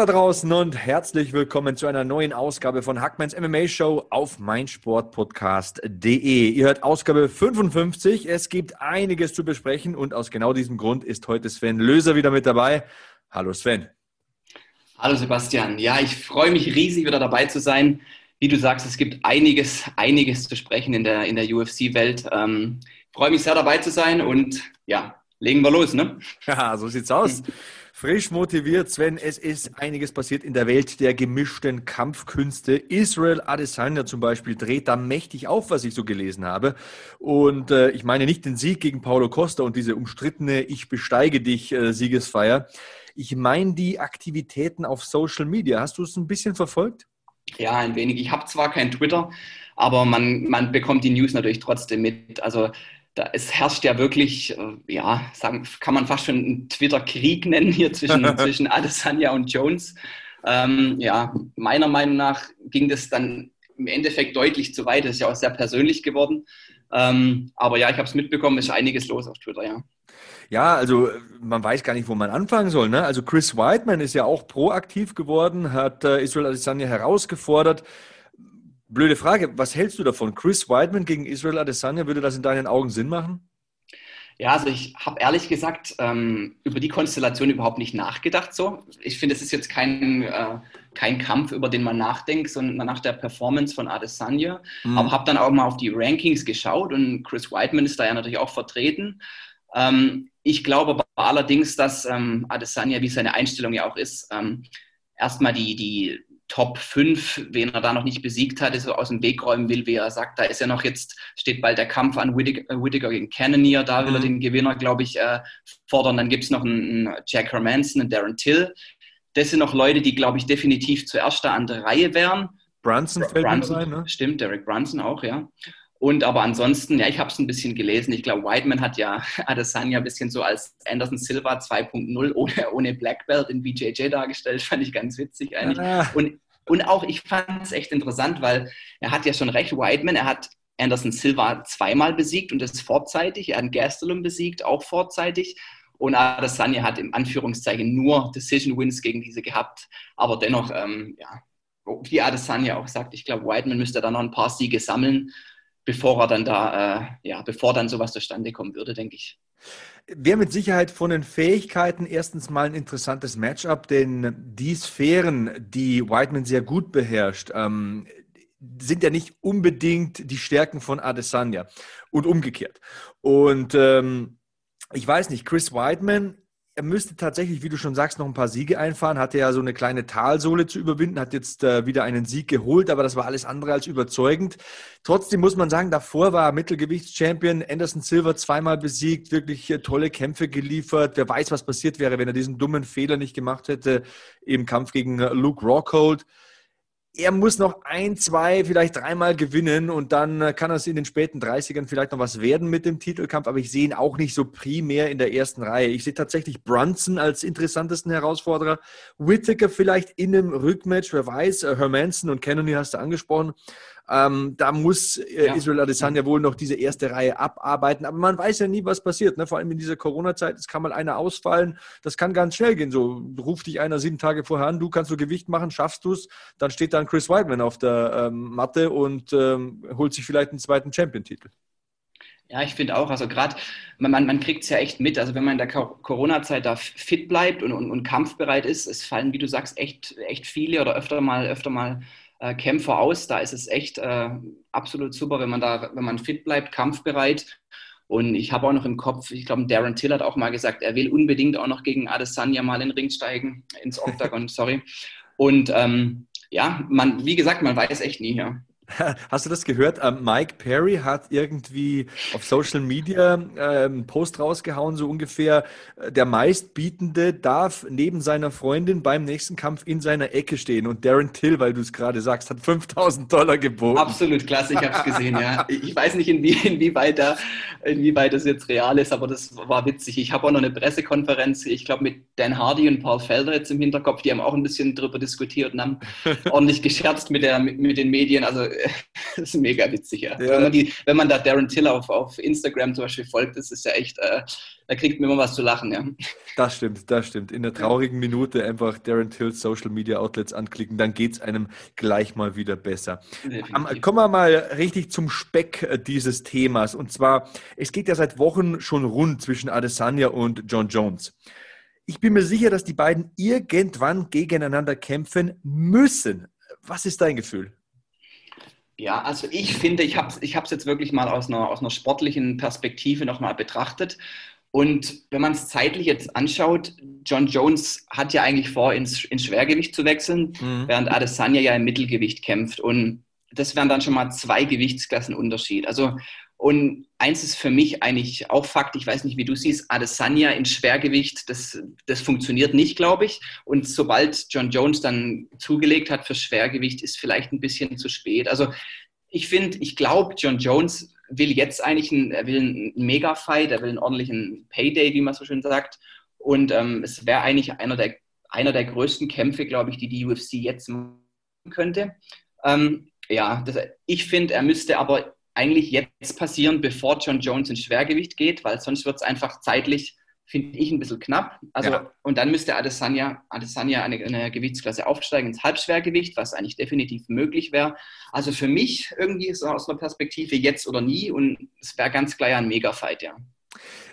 da draußen und herzlich willkommen zu einer neuen Ausgabe von Hackmans MMA Show auf meinsportpodcast.de. Ihr hört Ausgabe 55. Es gibt einiges zu besprechen und aus genau diesem Grund ist heute Sven Löser wieder mit dabei. Hallo Sven. Hallo Sebastian. Ja, ich freue mich riesig wieder dabei zu sein. Wie du sagst, es gibt einiges, einiges zu sprechen in der, in der UFC-Welt. Ähm, freue mich sehr dabei zu sein und ja, legen wir los, ne? Ja, so sieht's aus. Frisch motiviert, Sven. Es ist einiges passiert in der Welt der gemischten Kampfkünste. Israel Adesanya zum Beispiel dreht da mächtig auf, was ich so gelesen habe. Und äh, ich meine nicht den Sieg gegen Paulo Costa und diese umstrittene Ich besteige dich äh, Siegesfeier. Ich meine die Aktivitäten auf Social Media. Hast du es ein bisschen verfolgt? Ja, ein wenig. Ich habe zwar kein Twitter, aber man, man bekommt die News natürlich trotzdem mit. Also da, es herrscht ja wirklich, äh, ja, sagen, kann man fast schon einen Twitter-Krieg nennen hier zwischen, zwischen Adesanya und Jones. Ähm, ja, meiner Meinung nach ging das dann im Endeffekt deutlich zu weit. Das ist ja auch sehr persönlich geworden. Ähm, aber ja, ich habe es mitbekommen, es ist einiges los auf Twitter, ja. Ja, also man weiß gar nicht, wo man anfangen soll. Ne? Also Chris Whiteman ist ja auch proaktiv geworden, hat äh, Israel Adesanya herausgefordert. Blöde Frage, was hältst du davon? Chris Weidman gegen Israel Adesanya, würde das in deinen Augen Sinn machen? Ja, also ich habe ehrlich gesagt ähm, über die Konstellation überhaupt nicht nachgedacht. So, ich finde, es ist jetzt kein, äh, kein Kampf, über den man nachdenkt, sondern nach der Performance von Adesanya. Mhm. Aber habe dann auch mal auf die Rankings geschaut und Chris Weidman ist da ja natürlich auch vertreten. Ähm, ich glaube aber allerdings, dass ähm, Adesanya, wie seine Einstellung ja auch ist, ähm, erstmal die, die Top 5, wen er da noch nicht besiegt hat, so aus dem Weg räumen will, wie er sagt. Da ist ja noch jetzt, steht bald der Kampf an Whittaker, äh, Whittaker gegen Cannonier, da will mhm. er den Gewinner, glaube ich, äh, fordern. Dann gibt es noch einen, einen Jack Hermanson, einen Darren Till. Das sind noch Leute, die, glaube ich, definitiv zuerst da an der Reihe wären. Brunson fällt Brunson, rein, ne? Stimmt, Derek Brunson auch, ja. Und aber ansonsten, ja, ich habe es ein bisschen gelesen. Ich glaube, Whiteman hat ja Adesanya ein bisschen so als Anderson Silva 2.0 ohne, ohne Black Belt in BJJ dargestellt. Fand ich ganz witzig eigentlich. Ah. Und, und auch, ich fand es echt interessant, weil er hat ja schon recht, Whiteman, er hat Anderson Silva zweimal besiegt und das vorzeitig. Er hat Gastelum besiegt, auch vorzeitig. Und Adesanya hat im Anführungszeichen nur Decision Wins gegen diese gehabt. Aber dennoch, ähm, ja, wie Adesanya auch sagt, ich glaube, Whiteman müsste da noch ein paar Siege sammeln bevor er dann da, äh, ja, bevor dann sowas zustande kommen würde, denke ich. Wäre mit Sicherheit von den Fähigkeiten erstens mal ein interessantes Matchup, denn die Sphären, die Whiteman sehr gut beherrscht, ähm, sind ja nicht unbedingt die Stärken von Adesanya und umgekehrt. Und ähm, ich weiß nicht, Chris Whiteman er müsste tatsächlich, wie du schon sagst, noch ein paar Siege einfahren. Hatte ja so eine kleine Talsohle zu überwinden, hat jetzt äh, wieder einen Sieg geholt, aber das war alles andere als überzeugend. Trotzdem muss man sagen, davor war er Mittelgewichtschampion, Anderson Silver zweimal besiegt, wirklich äh, tolle Kämpfe geliefert. Wer weiß, was passiert wäre, wenn er diesen dummen Fehler nicht gemacht hätte im Kampf gegen äh, Luke Rockhold er muss noch ein, zwei, vielleicht dreimal gewinnen und dann äh, kann es in den späten 30ern vielleicht noch was werden mit dem Titelkampf, aber ich sehe ihn auch nicht so primär in der ersten Reihe. Ich sehe tatsächlich Brunson als interessantesten Herausforderer, Whittaker vielleicht in einem Rückmatch, wer weiß, äh, Hermanson und Cannony hast du angesprochen. Ähm, da muss äh, ja. Israel Adesanya wohl noch diese erste Reihe abarbeiten. Aber man weiß ja nie, was passiert. Ne? Vor allem in dieser Corona-Zeit, es kann mal einer ausfallen. Das kann ganz schnell gehen. So ruft dich einer sieben Tage vorher an, du kannst so Gewicht machen, schaffst du es. Dann steht dann Chris Weidman auf der ähm, Matte und ähm, holt sich vielleicht einen zweiten Champion-Titel. Ja, ich finde auch, also gerade, man, man kriegt es ja echt mit, also wenn man in der Corona-Zeit da fit bleibt und, und, und, kampfbereit ist, es fallen, wie du sagst, echt, echt viele oder öfter mal, öfter mal äh, Kämpfer aus. Da ist es echt äh, absolut super, wenn man da, wenn man fit bleibt, kampfbereit. Und ich habe auch noch im Kopf, ich glaube, Darren Till hat auch mal gesagt, er will unbedingt auch noch gegen Adesanya mal in den Ring steigen, ins Octagon, sorry. Und ähm, ja, man, wie gesagt, man weiß echt nie, ja. Hast du das gehört? Ähm, Mike Perry hat irgendwie auf Social Media einen Post rausgehauen, so ungefähr, äh, der meistbietende darf neben seiner Freundin beim nächsten Kampf in seiner Ecke stehen. Und Darren Till, weil du es gerade sagst, hat 5000 Dollar geboten. Absolut klasse, ich habe es gesehen, ja. Ich weiß nicht, inwie, inwieweit, da, inwieweit das jetzt real ist, aber das war witzig. Ich habe auch noch eine Pressekonferenz, ich glaube, mit Dan Hardy und Paul Felder jetzt im Hinterkopf, die haben auch ein bisschen drüber diskutiert und haben ordentlich gescherzt mit, der, mit, mit den Medien. Also das ist mega witzig, ja. ja. Wenn, man die, wenn man da Darren Till auf, auf Instagram zum Beispiel folgt, das ist ja echt, äh, da kriegt man immer was zu lachen, ja. Das stimmt, das stimmt. In der traurigen Minute einfach Darren Tills Social Media Outlets anklicken, dann geht es einem gleich mal wieder besser. Um, kommen wir mal richtig zum Speck äh, dieses Themas. Und zwar, es geht ja seit Wochen schon rund zwischen Adesanya und John Jones. Ich bin mir sicher, dass die beiden irgendwann gegeneinander kämpfen müssen. Was ist dein Gefühl? Ja, also ich finde, ich habe es ich jetzt wirklich mal aus einer, aus einer sportlichen Perspektive nochmal betrachtet. Und wenn man es zeitlich jetzt anschaut, John Jones hat ja eigentlich vor, ins, ins Schwergewicht zu wechseln, mhm. während Adesanya ja im Mittelgewicht kämpft. Und das wären dann schon mal zwei Gewichtsklassen Unterschied. Also, und eins ist für mich eigentlich auch Fakt, ich weiß nicht, wie du siehst, Adesanya in Schwergewicht, das, das funktioniert nicht, glaube ich. Und sobald John Jones dann zugelegt hat für Schwergewicht, ist vielleicht ein bisschen zu spät. Also ich finde, ich glaube, John Jones will jetzt eigentlich einen, er will einen Mega-Fight, er will einen ordentlichen Payday, wie man so schön sagt. Und ähm, es wäre eigentlich einer der, einer der größten Kämpfe, glaube ich, die die UFC jetzt machen könnte. Ähm, ja, das, ich finde, er müsste aber eigentlich jetzt passieren, bevor John Jones ins Schwergewicht geht, weil sonst wird es einfach zeitlich, finde ich, ein bisschen knapp. Also, ja. und dann müsste Adesanya, Adesanya eine, eine, Gewichtsklasse aufsteigen ins Halbschwergewicht, was eigentlich definitiv möglich wäre. Also für mich irgendwie so aus einer Perspektive jetzt oder nie und es wäre ganz klar ein Mega-Fight, ja.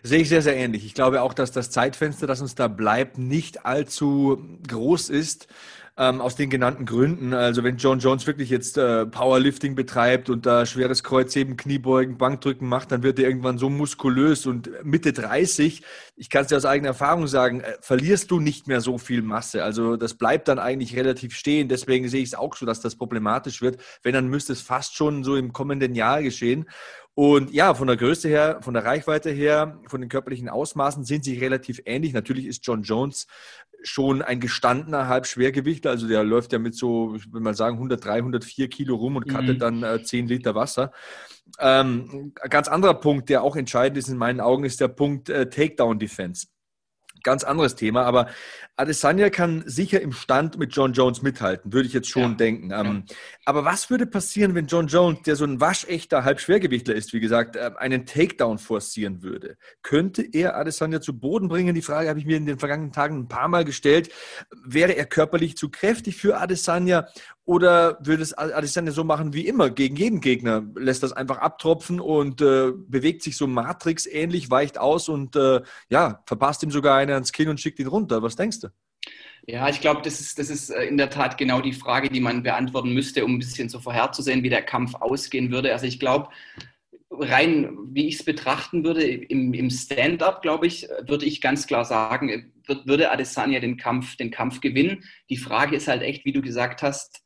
Sehe ich sehr, sehr ähnlich. Ich glaube auch, dass das Zeitfenster, das uns da bleibt, nicht allzu groß ist ähm, aus den genannten Gründen. Also wenn John Jones wirklich jetzt äh, Powerlifting betreibt und da schweres Kreuzheben, Kniebeugen, Bankdrücken macht, dann wird er irgendwann so muskulös und Mitte 30, ich kann es dir aus eigener Erfahrung sagen, äh, verlierst du nicht mehr so viel Masse. Also das bleibt dann eigentlich relativ stehen. Deswegen sehe ich es auch so, dass das problematisch wird. Wenn, dann müsste es fast schon so im kommenden Jahr geschehen. Und ja, von der Größe her, von der Reichweite her, von den körperlichen Ausmaßen sind sie relativ ähnlich. Natürlich ist John Jones schon ein gestandener Halbschwergewichtler. Also der läuft ja mit so, ich will mal sagen, 103, 104 Kilo rum und cuttet mhm. dann äh, 10 Liter Wasser. Ähm, ein ganz anderer Punkt, der auch entscheidend ist in meinen Augen, ist der Punkt äh, Takedown Defense. Ganz anderes Thema, aber Adesanya kann sicher im Stand mit John Jones mithalten, würde ich jetzt schon ja. denken. Ähm, ja. Aber was würde passieren, wenn John Jones, der so ein waschechter Halbschwergewichtler ist, wie gesagt, äh, einen Takedown forcieren würde? Könnte er Adesanya zu Boden bringen? Die Frage habe ich mir in den vergangenen Tagen ein paar Mal gestellt. Wäre er körperlich zu kräftig für Adesanya oder würde es Adesanya so machen wie immer, gegen jeden Gegner? Lässt das einfach abtropfen und äh, bewegt sich so Matrix-ähnlich, weicht aus und äh, ja, verpasst ihm sogar einer ans Kinn und schickt ihn runter. Was denkst du? Ja, ich glaube, das ist, das ist äh, in der Tat genau die Frage, die man beantworten müsste, um ein bisschen so vorherzusehen, wie der Kampf ausgehen würde. Also ich glaube, rein wie ich es betrachten würde, im, im Stand-up, glaube ich, würde ich ganz klar sagen, wird, würde Adesanya den Kampf, den Kampf gewinnen. Die Frage ist halt echt, wie du gesagt hast,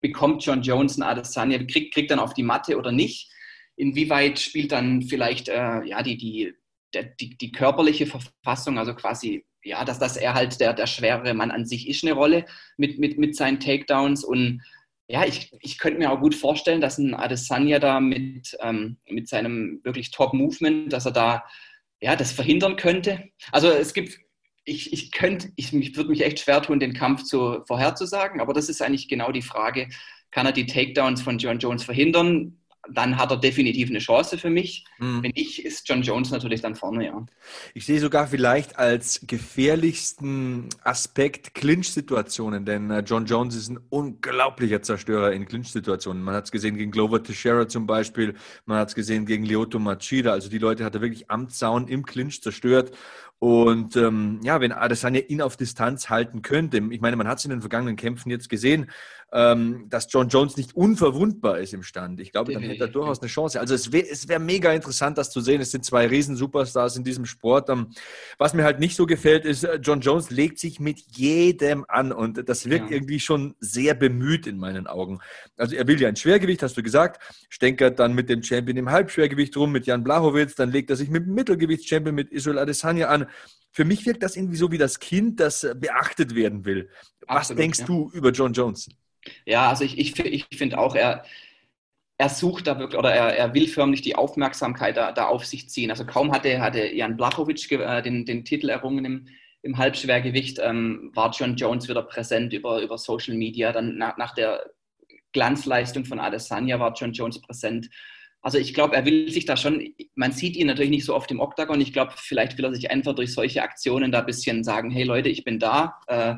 bekommt John Jones ein Adesanya, kriegt, kriegt dann auf die Matte oder nicht? Inwieweit spielt dann vielleicht äh, ja, die, die, die, die körperliche Verfassung, also quasi ja, dass, dass er halt der, der schwerere Mann an sich ist, eine Rolle mit, mit, mit seinen Takedowns. Und ja, ich, ich könnte mir auch gut vorstellen, dass ein Adesanya da mit, ähm, mit seinem wirklich Top-Movement, dass er da ja, das verhindern könnte. Also es gibt, ich, ich könnte, ich, ich würde mich echt schwer tun, den Kampf zu, vorherzusagen, aber das ist eigentlich genau die Frage, kann er die Takedowns von John Jones verhindern? Dann hat er definitiv eine Chance für mich. Mhm. Wenn nicht, ist John Jones natürlich dann vorne, ja. Ich sehe sogar vielleicht als gefährlichsten Aspekt Clinch-Situationen, denn äh, John Jones ist ein unglaublicher Zerstörer in Clinch-Situationen. Man hat es gesehen gegen Glover Teixeira zum Beispiel, man hat es gesehen gegen Lyoto Machida. Also die Leute hat er wirklich am Zaun im Clinch zerstört. Und ähm, ja, wenn Adesanya ihn auf Distanz halten könnte, ich meine, man hat es in den vergangenen Kämpfen jetzt gesehen, ähm, dass John Jones nicht unverwundbar ist im Stand. Ich glaube, dann hätte er durchaus eine Chance. Also es wäre wär mega interessant, das zu sehen. Es sind zwei Riesen-Superstars in diesem Sport. Ähm, was mir halt nicht so gefällt, ist, äh, John Jones legt sich mit jedem an und das wirkt ja. irgendwie schon sehr bemüht in meinen Augen. Also er will ja ein Schwergewicht, hast du gesagt, stänkert dann mit dem Champion im Halbschwergewicht rum, mit Jan Blachowitz, dann legt er sich mit dem Mittelgewichtschampion, mit Israel Adesanya an. Für mich wirkt das irgendwie so wie das Kind, das beachtet werden will. Was Absolut, denkst ja. du über John Jones? Ja, also ich, ich, ich finde auch, er, er sucht da wirklich oder er, er will förmlich die Aufmerksamkeit da, da auf sich ziehen. Also kaum hatte, hatte Jan Blachowicz äh, den, den Titel errungen im, im Halbschwergewicht, ähm, war John Jones wieder präsent über, über Social Media. Dann nach, nach der Glanzleistung von Adesanya war John Jones präsent. Also ich glaube, er will sich da schon, man sieht ihn natürlich nicht so oft im Oktagon. Ich glaube, vielleicht will er sich einfach durch solche Aktionen da ein bisschen sagen, hey Leute, ich bin da. Äh,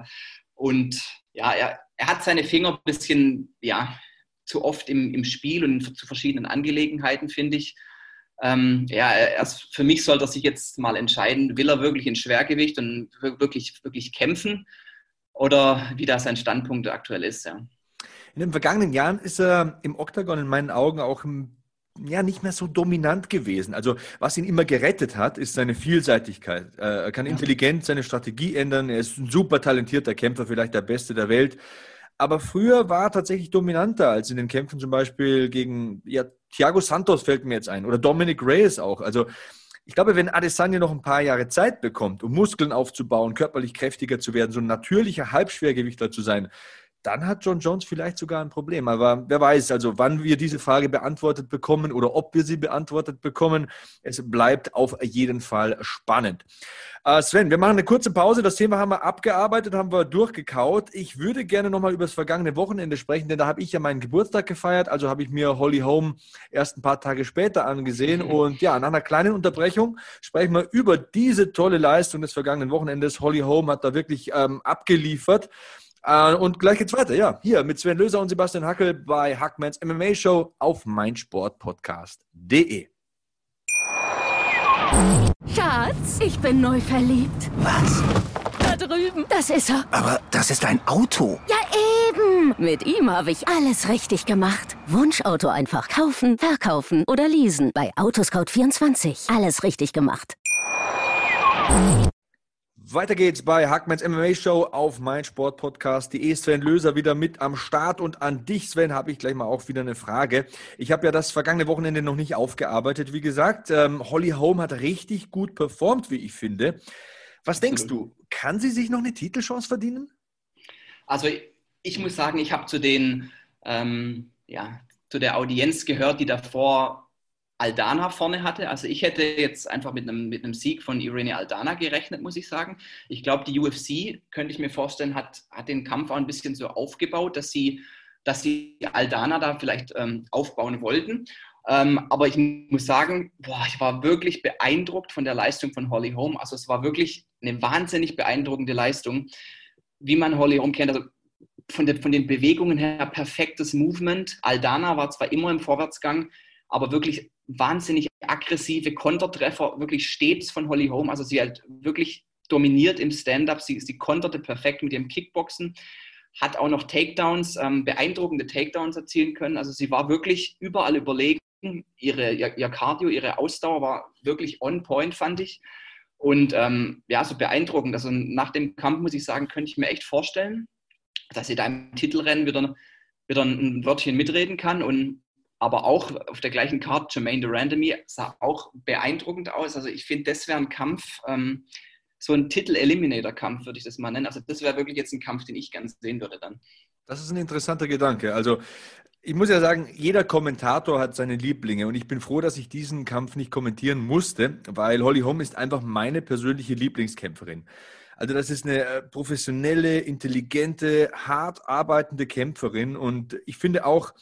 und ja, er, er hat seine Finger ein bisschen, ja, zu oft im, im Spiel und zu verschiedenen Angelegenheiten, finde ich. Ähm, ja, erst für mich sollte er sich jetzt mal entscheiden, will er wirklich in Schwergewicht und wirklich, wirklich kämpfen oder wie da sein Standpunkt aktuell ist. Ja. In den vergangenen Jahren ist er im Oktagon in meinen Augen auch ja, nicht mehr so dominant gewesen. Also was ihn immer gerettet hat, ist seine Vielseitigkeit. Äh, er kann intelligent seine Strategie ändern. Er ist ein super talentierter Kämpfer, vielleicht der Beste der Welt. Aber früher war er tatsächlich dominanter als in den Kämpfen zum Beispiel gegen ja, Thiago Santos fällt mir jetzt ein oder Dominic Reyes auch. Also ich glaube, wenn Adesanya noch ein paar Jahre Zeit bekommt, um Muskeln aufzubauen, körperlich kräftiger zu werden, so ein natürlicher Halbschwergewichtler zu sein, dann hat John Jones vielleicht sogar ein Problem. Aber wer weiß, also wann wir diese Frage beantwortet bekommen oder ob wir sie beantwortet bekommen. Es bleibt auf jeden Fall spannend. Äh, Sven, wir machen eine kurze Pause. Das Thema haben wir abgearbeitet, haben wir durchgekaut. Ich würde gerne nochmal über das vergangene Wochenende sprechen, denn da habe ich ja meinen Geburtstag gefeiert. Also habe ich mir Holly Home erst ein paar Tage später angesehen. Und ja, nach einer kleinen Unterbrechung sprechen wir über diese tolle Leistung des vergangenen Wochenendes. Holly Home hat da wirklich ähm, abgeliefert. Äh, und gleich geht's weiter, ja. Hier mit Sven Löser und Sebastian Hackel bei Hackmans MMA Show auf meinsportpodcast.de. Schatz, ich bin neu verliebt. Was? Da drüben. Das ist er. Aber das ist ein Auto. Ja, eben. Mit ihm habe ich alles richtig gemacht. Wunschauto einfach kaufen, verkaufen oder leasen. Bei Autoscout24. Alles richtig gemacht. Weiter geht's bei Hackmans MMA Show auf meinsportpodcast.de. Sven Löser wieder mit am Start und an dich, Sven, habe ich gleich mal auch wieder eine Frage. Ich habe ja das vergangene Wochenende noch nicht aufgearbeitet. Wie gesagt, ähm, Holly Holm hat richtig gut performt, wie ich finde. Was denkst du, kann sie sich noch eine Titelchance verdienen? Also ich muss sagen, ich habe zu den ähm, ja, zu der Audienz gehört, die davor Aldana vorne hatte. Also ich hätte jetzt einfach mit einem, mit einem Sieg von Irene Aldana gerechnet, muss ich sagen. Ich glaube, die UFC, könnte ich mir vorstellen, hat, hat den Kampf auch ein bisschen so aufgebaut, dass sie, dass sie Aldana da vielleicht ähm, aufbauen wollten. Ähm, aber ich muss sagen, boah, ich war wirklich beeindruckt von der Leistung von Holly Holm. Also es war wirklich eine wahnsinnig beeindruckende Leistung, wie man Holly Holm kennt. Also von, der, von den Bewegungen her perfektes Movement. Aldana war zwar immer im Vorwärtsgang, aber wirklich wahnsinnig aggressive Kontertreffer, wirklich stets von Holly Holm. Also sie hat wirklich dominiert im Stand-up. Sie, sie konterte perfekt mit ihrem Kickboxen, hat auch noch Takedowns, ähm, beeindruckende Takedowns erzielen können. Also sie war wirklich überall überlegen. Ihre, ihr, ihr Cardio, ihre Ausdauer war wirklich on point, fand ich. Und ähm, ja, so beeindruckend. Also nach dem Kampf muss ich sagen, könnte ich mir echt vorstellen, dass sie da im Titelrennen wieder, wieder ein Wörtchen mitreden kann. Und aber auch auf der gleichen Karte Jermaine Durandamy sah auch beeindruckend aus. Also ich finde, das wäre ein Kampf, ähm, so ein Titel-Eliminator-Kampf würde ich das mal nennen. Also das wäre wirklich jetzt ein Kampf, den ich ganz sehen würde dann. Das ist ein interessanter Gedanke. Also ich muss ja sagen, jeder Kommentator hat seine Lieblinge und ich bin froh, dass ich diesen Kampf nicht kommentieren musste, weil Holly Holm ist einfach meine persönliche Lieblingskämpferin. Also das ist eine äh, professionelle, intelligente, hart arbeitende Kämpferin und ich finde auch,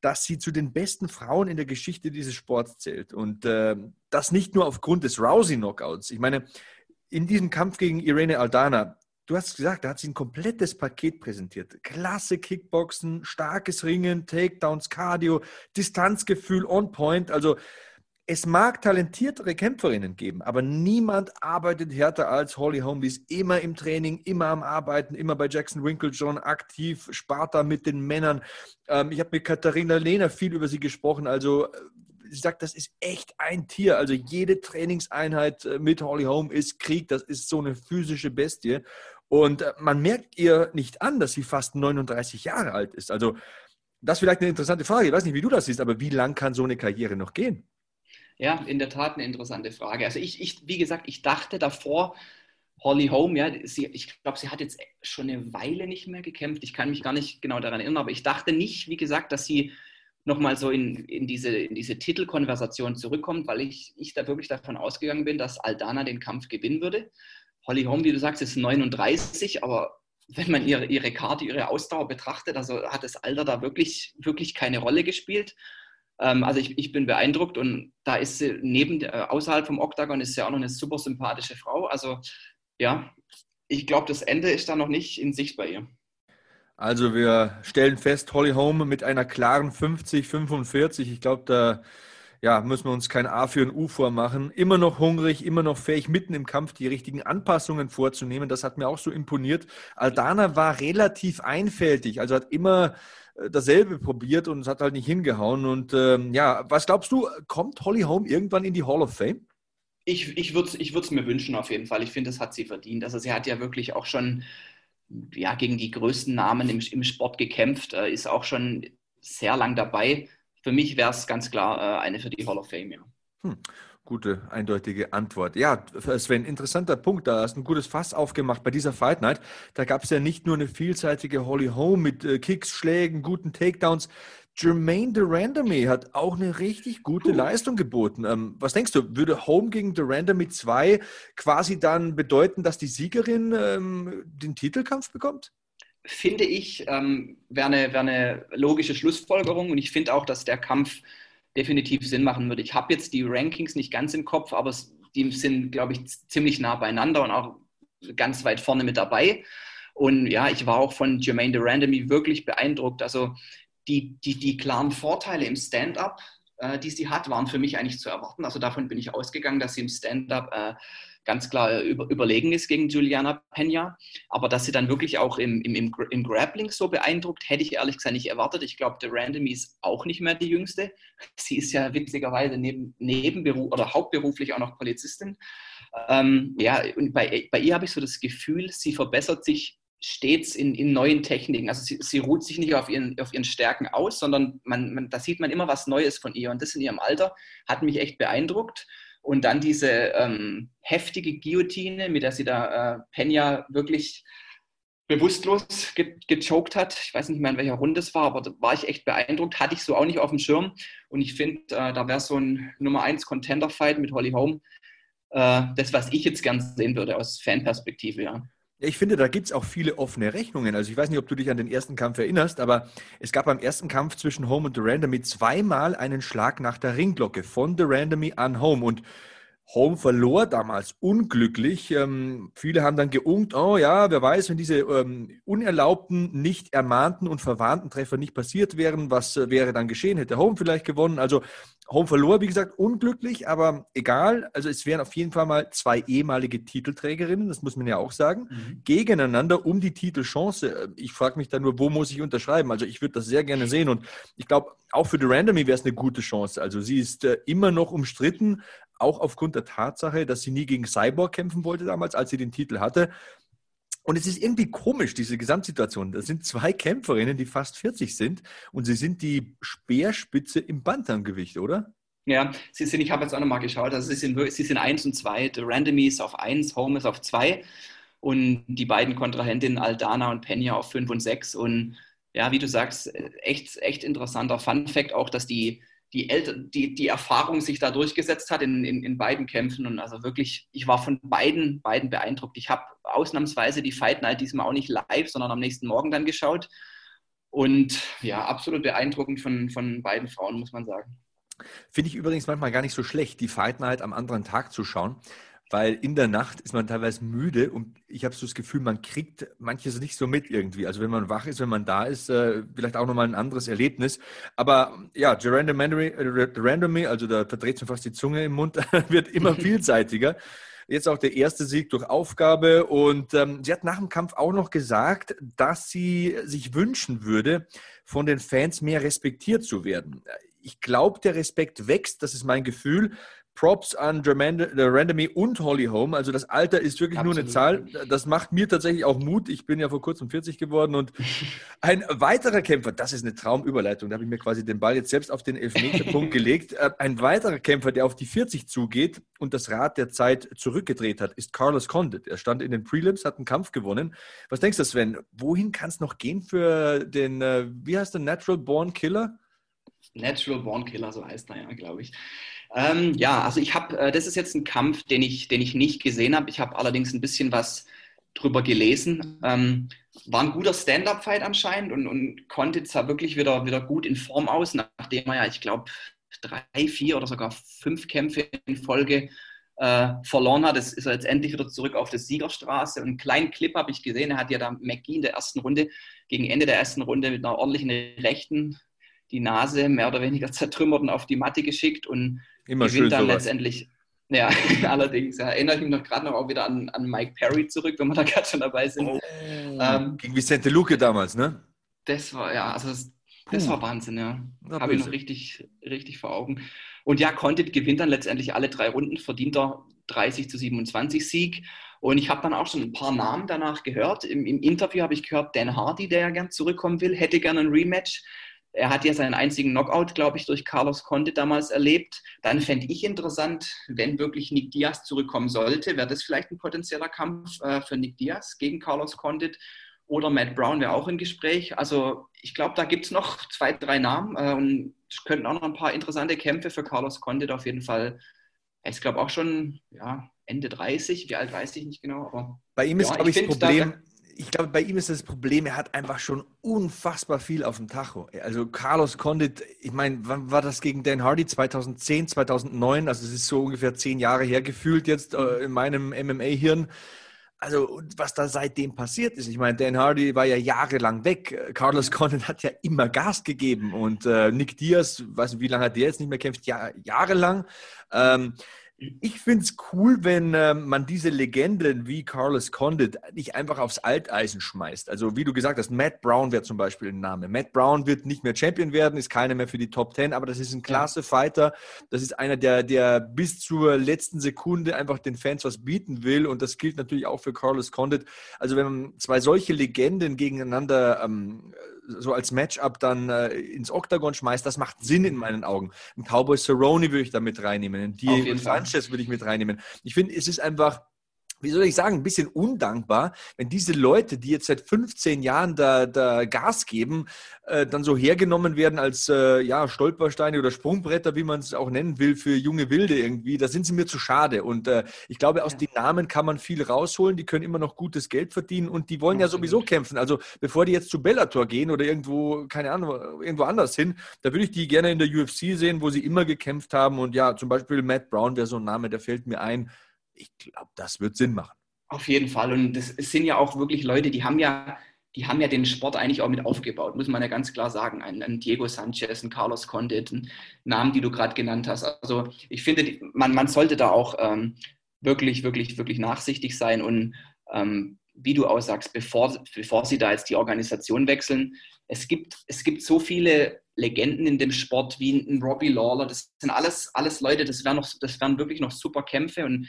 dass sie zu den besten Frauen in der Geschichte dieses Sports zählt. Und äh, das nicht nur aufgrund des Rousey-Knockouts. Ich meine, in diesem Kampf gegen Irene Aldana, du hast gesagt, da hat sie ein komplettes Paket präsentiert. Klasse Kickboxen, starkes Ringen, Takedowns, Cardio, Distanzgefühl on point. Also es mag talentiertere Kämpferinnen geben, aber niemand arbeitet härter als Holly Holm. Die ist immer im Training, immer am Arbeiten, immer bei Jackson Winklejohn aktiv, Sparta mit den Männern. Ähm, ich habe mit Katharina Lehner viel über sie gesprochen. Also äh, sie sagt, das ist echt ein Tier. Also jede Trainingseinheit äh, mit Holly Holm ist Krieg. Das ist so eine physische Bestie. Und äh, man merkt ihr nicht an, dass sie fast 39 Jahre alt ist. Also das ist vielleicht eine interessante Frage. Ich weiß nicht, wie du das siehst, aber wie lang kann so eine Karriere noch gehen? Ja, in der Tat eine interessante Frage. Also ich, ich wie gesagt, ich dachte davor, Holly Holm, ja, sie, ich glaube, sie hat jetzt schon eine Weile nicht mehr gekämpft. Ich kann mich gar nicht genau daran erinnern, aber ich dachte nicht, wie gesagt, dass sie nochmal so in, in, diese, in diese Titelkonversation zurückkommt, weil ich, ich da wirklich davon ausgegangen bin, dass Aldana den Kampf gewinnen würde. Holly Holm, wie du sagst, ist 39, aber wenn man ihre, ihre Karte, ihre Ausdauer betrachtet, also hat das Alter da wirklich, wirklich keine Rolle gespielt. Ähm, also ich, ich bin beeindruckt und da ist sie neben, äh, außerhalb vom Oktagon ist sie auch noch eine super sympathische Frau. Also ja, ich glaube, das Ende ist da noch nicht in Sicht bei ihr. Also wir stellen fest, Holly Holm mit einer klaren 50, 45. Ich glaube, da ja, müssen wir uns kein A für ein U vormachen. Immer noch hungrig, immer noch fähig, mitten im Kampf die richtigen Anpassungen vorzunehmen. Das hat mir auch so imponiert. Aldana war relativ einfältig, also hat immer dasselbe probiert und es hat halt nicht hingehauen. Und ähm, ja, was glaubst du, kommt Holly Holm irgendwann in die Hall of Fame? Ich, ich würde es ich mir wünschen auf jeden Fall. Ich finde, das hat sie verdient. Also sie hat ja wirklich auch schon ja, gegen die größten Namen im, im Sport gekämpft, äh, ist auch schon sehr lang dabei. Für mich wäre es ganz klar äh, eine für die Hall of Fame. Ja. Hm. Gute, eindeutige Antwort. Ja, Sven, interessanter Punkt. Da hast du ein gutes Fass aufgemacht bei dieser Fight Night. Da gab es ja nicht nur eine vielseitige Holly Holm mit äh, Kicks, Schlägen, guten Takedowns. Jermaine Durandamy hat auch eine richtig gute Leistung geboten. Ähm, was denkst du, würde Home gegen Durandamy 2 quasi dann bedeuten, dass die Siegerin ähm, den Titelkampf bekommt? Finde ich, ähm, wäre eine, wär eine logische Schlussfolgerung und ich finde auch, dass der Kampf definitiv Sinn machen würde. Ich habe jetzt die Rankings nicht ganz im Kopf, aber die sind, glaube ich, ziemlich nah beieinander und auch ganz weit vorne mit dabei. Und ja, ich war auch von Jermaine Durandamy wirklich beeindruckt. Also die, die, die klaren Vorteile im Stand-up, äh, die sie hat, waren für mich eigentlich zu erwarten. Also davon bin ich ausgegangen, dass sie im Stand-up äh, ganz klar äh, über, überlegen ist gegen Juliana Pena. Aber dass sie dann wirklich auch im, im, im, im Grappling so beeindruckt, hätte ich ehrlich gesagt nicht erwartet. Ich glaube, der Randomy ist auch nicht mehr die Jüngste. Sie ist ja witzigerweise neben, nebenberuf oder hauptberuflich auch noch Polizistin. Ähm, ja, und bei, bei ihr habe ich so das Gefühl, sie verbessert sich stets in, in neuen Techniken. Also sie, sie, ruht sich nicht auf ihren, auf ihren Stärken aus, sondern man, man, da sieht man immer was Neues von ihr. Und das in ihrem Alter hat mich echt beeindruckt. Und dann diese ähm, heftige Guillotine, mit der sie da äh, Pena wirklich bewusstlos ge gechoked hat. Ich weiß nicht mehr, in welcher Runde es war, aber da war ich echt beeindruckt. Hatte ich so auch nicht auf dem Schirm. Und ich finde, äh, da wäre so ein Nummer 1 Contender-Fight mit Holly Holm äh, das, was ich jetzt gern sehen würde aus Fanperspektive, ja. Ich finde, da gibt es auch viele offene Rechnungen. Also ich weiß nicht, ob du dich an den ersten Kampf erinnerst, aber es gab beim ersten Kampf zwischen Home und Durandamy zweimal einen Schlag nach der Ringglocke von Durandamy an Home. Und Home verlor damals unglücklich. Ähm, viele haben dann geungt, oh ja, wer weiß, wenn diese ähm, unerlaubten, nicht ermahnten und verwarnten Treffer nicht passiert wären, was äh, wäre dann geschehen? Hätte Home vielleicht gewonnen? Also Home verlor, wie gesagt, unglücklich, aber egal. Also es wären auf jeden Fall mal zwei ehemalige Titelträgerinnen, das muss man ja auch sagen, mhm. gegeneinander um die Titelchance. Ich frage mich dann nur, wo muss ich unterschreiben? Also ich würde das sehr gerne sehen und ich glaube, auch für The Randomy wäre es eine gute Chance. Also sie ist äh, immer noch umstritten, auch aufgrund der Tatsache, dass sie nie gegen Cyborg kämpfen wollte damals, als sie den Titel hatte. Und es ist irgendwie komisch, diese Gesamtsituation. Das sind zwei Kämpferinnen, die fast 40 sind und sie sind die Speerspitze im Bantamgewicht, oder? Ja, sie sind, ich habe jetzt auch nochmal geschaut, also sie sind, sie sind 1 und 2. The Randomy ist auf 1, Home ist auf 2 und die beiden Kontrahentinnen Aldana und Pena auf 5 und 6. Und ja, wie du sagst, echt, echt interessanter Fun Fact auch, dass die die, die, die Erfahrung sich da durchgesetzt hat in, in, in, beiden Kämpfen. Und also wirklich, ich war von beiden, beiden beeindruckt. Ich habe ausnahmsweise die Fight Night diesmal auch nicht live, sondern am nächsten Morgen dann geschaut. Und ja, absolut beeindruckend von, von beiden Frauen, muss man sagen. Finde ich übrigens manchmal gar nicht so schlecht, die Fight Night am anderen Tag zu schauen, weil in der Nacht ist man teilweise müde und ich habe so das Gefühl, man kriegt manches nicht so mit irgendwie. Also wenn man wach ist, wenn man da ist, äh, vielleicht auch nochmal ein anderes Erlebnis. Aber ja, Gerando Mandory, also da verdreht man fast die Zunge im Mund, wird immer vielseitiger. Jetzt auch der erste Sieg durch Aufgabe. Und ähm, sie hat nach dem Kampf auch noch gesagt, dass sie sich wünschen würde, von den Fans mehr respektiert zu werden. Ich glaube, der Respekt wächst, das ist mein Gefühl. Props an Randomy und Holly Holm. Also das Alter ist wirklich Absolut. nur eine Zahl. Das macht mir tatsächlich auch Mut. Ich bin ja vor kurzem 40 geworden und ein weiterer Kämpfer, das ist eine Traumüberleitung, da habe ich mir quasi den Ball jetzt selbst auf den Elfmeterpunkt gelegt. Äh, ein weiterer Kämpfer, der auf die 40 zugeht und das Rad der Zeit zurückgedreht hat, ist Carlos Condit. Er stand in den Prelims, hat einen Kampf gewonnen. Was denkst du, Sven? Wohin kann es noch gehen für den, äh, wie heißt der, Natural Born Killer? Natural Born Killer, so heißt er ja, glaube ich. Ähm, ja, also ich habe, äh, das ist jetzt ein Kampf, den ich, den ich nicht gesehen habe. Ich habe allerdings ein bisschen was drüber gelesen. Ähm, war ein guter Stand-up-Fight anscheinend und, und konnte zwar wirklich wieder, wieder gut in Form aus, nachdem er ja, ich glaube, drei, vier oder sogar fünf Kämpfe in Folge äh, verloren hat. Das ist er jetzt endlich wieder zurück auf der Siegerstraße. Und einen kleinen Clip habe ich gesehen. Er hat ja da McGee in der ersten Runde, gegen Ende der ersten Runde mit einer ordentlichen Rechten die Nase mehr oder weniger zertrümmert und auf die Matte geschickt und Immer gewinnt dann sowas. letztendlich. Ja, allerdings. Ja, erinnere ich mich noch gerade noch auch wieder an, an Mike Perry zurück, wenn wir da gerade schon dabei sind. Oh, ähm, gegen Vicente Luque damals, ne? Das war, ja, also das, das war Wahnsinn, ja. Habe ich noch richtig, richtig vor Augen. Und ja, Content gewinnt dann letztendlich alle drei Runden, verdient er 30 zu 27 Sieg. Und ich habe dann auch schon ein paar Namen danach gehört. Im, Im, Interview habe ich gehört, Dan Hardy, der ja gern zurückkommen will, hätte gerne ein Rematch. Er hat ja seinen einzigen Knockout, glaube ich, durch Carlos Conte damals erlebt. Dann fände ich interessant, wenn wirklich Nick Diaz zurückkommen sollte, wäre das vielleicht ein potenzieller Kampf äh, für Nick Diaz gegen Carlos Conte oder Matt Brown wäre auch im Gespräch. Also ich glaube, da gibt es noch zwei, drei Namen äh, und es könnten auch noch ein paar interessante Kämpfe für Carlos Condit auf jeden Fall. Er ist, glaube ich, auch schon ja, Ende 30, wie alt weiß ich nicht genau. Aber, Bei ihm ist, ja, glaube ich, das Problem, ich glaube, bei ihm ist das Problem, er hat einfach schon unfassbar viel auf dem Tacho. Also Carlos Condit, ich meine, wann war das gegen Dan Hardy? 2010, 2009? Also es ist so ungefähr zehn Jahre her gefühlt jetzt äh, in meinem MMA-Hirn. Also was da seitdem passiert ist. Ich meine, Dan Hardy war ja jahrelang weg. Carlos Condit hat ja immer Gas gegeben und äh, Nick Diaz, weiß nicht, wie lange hat der jetzt nicht mehr kämpft? Ja, jahrelang. Ähm, ich finde es cool, wenn äh, man diese Legenden wie Carlos Condit nicht einfach aufs Alteisen schmeißt. Also wie du gesagt hast, Matt Brown wäre zum Beispiel ein Name. Matt Brown wird nicht mehr Champion werden, ist keiner mehr für die Top Ten, aber das ist ein klasse Fighter. Das ist einer, der, der bis zur letzten Sekunde einfach den Fans was bieten will und das gilt natürlich auch für Carlos Condit. Also wenn man zwei solche Legenden gegeneinander ähm, so als Matchup dann äh, ins Oktagon schmeißt, das macht Sinn in meinen Augen. Ein Cowboy Cerrone würde ich da mit reinnehmen, ein Diego Sanchez würde ich mit reinnehmen. Ich finde, es ist einfach wie soll ich sagen, ein bisschen undankbar, wenn diese Leute, die jetzt seit 15 Jahren da, da Gas geben, äh, dann so hergenommen werden als äh, ja, Stolpersteine oder Sprungbretter, wie man es auch nennen will, für junge Wilde irgendwie. Da sind sie mir zu schade. Und äh, ich glaube, aus ja. den Namen kann man viel rausholen. Die können immer noch gutes Geld verdienen und die wollen ja, ja sowieso kämpfen. Also bevor die jetzt zu Bellator gehen oder irgendwo, keine Ahnung, irgendwo anders hin, da würde ich die gerne in der UFC sehen, wo sie immer gekämpft haben. Und ja, zum Beispiel Matt Brown wäre so ein Name, der fällt mir ein ich glaube, das wird Sinn machen. Auf jeden Fall. Und das sind ja auch wirklich Leute, die haben ja, die haben ja den Sport eigentlich auch mit aufgebaut, muss man ja ganz klar sagen. Ein, ein Diego Sanchez, ein Carlos Condit, ein Namen, die du gerade genannt hast. Also ich finde, man, man sollte da auch ähm, wirklich, wirklich, wirklich nachsichtig sein und ähm, wie du aussagst, bevor, bevor sie da jetzt die Organisation wechseln, es gibt, es gibt so viele Legenden in dem Sport wie ein Robbie Lawler. Das sind alles, alles Leute, das wären, noch, das wären wirklich noch super Kämpfe und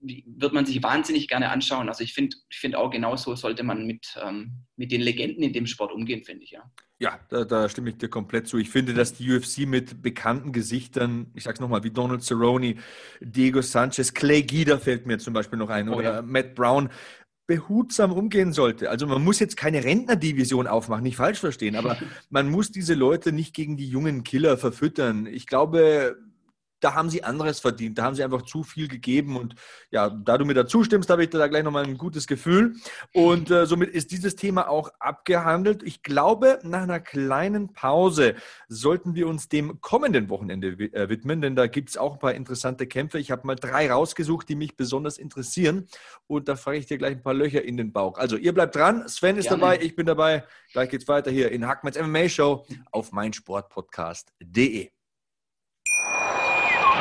wird man sich wahnsinnig gerne anschauen. Also ich finde ich find auch genauso sollte man mit, ähm, mit den Legenden in dem Sport umgehen, finde ich, ja. Ja, da, da, stimme ich dir komplett zu. Ich finde, dass die UFC mit bekannten Gesichtern, ich sag's nochmal, wie Donald Cerrone, Diego Sanchez, Clay Guida fällt mir zum Beispiel noch ein, oh, oder ja. Matt Brown, behutsam umgehen sollte. Also man muss jetzt keine Rentnerdivision aufmachen, nicht falsch verstehen, aber man muss diese Leute nicht gegen die jungen Killer verfüttern. Ich glaube, da haben sie anderes verdient. Da haben sie einfach zu viel gegeben. Und ja, da du mir da zustimmst, habe ich da gleich nochmal ein gutes Gefühl. Und äh, somit ist dieses Thema auch abgehandelt. Ich glaube, nach einer kleinen Pause sollten wir uns dem kommenden Wochenende äh, widmen, denn da gibt es auch ein paar interessante Kämpfe. Ich habe mal drei rausgesucht, die mich besonders interessieren. Und da frage ich dir gleich ein paar Löcher in den Bauch. Also, ihr bleibt dran. Sven ist Gerne. dabei, ich bin dabei. Gleich geht's weiter hier in Hackmans MMA Show auf meinsportpodcast.de.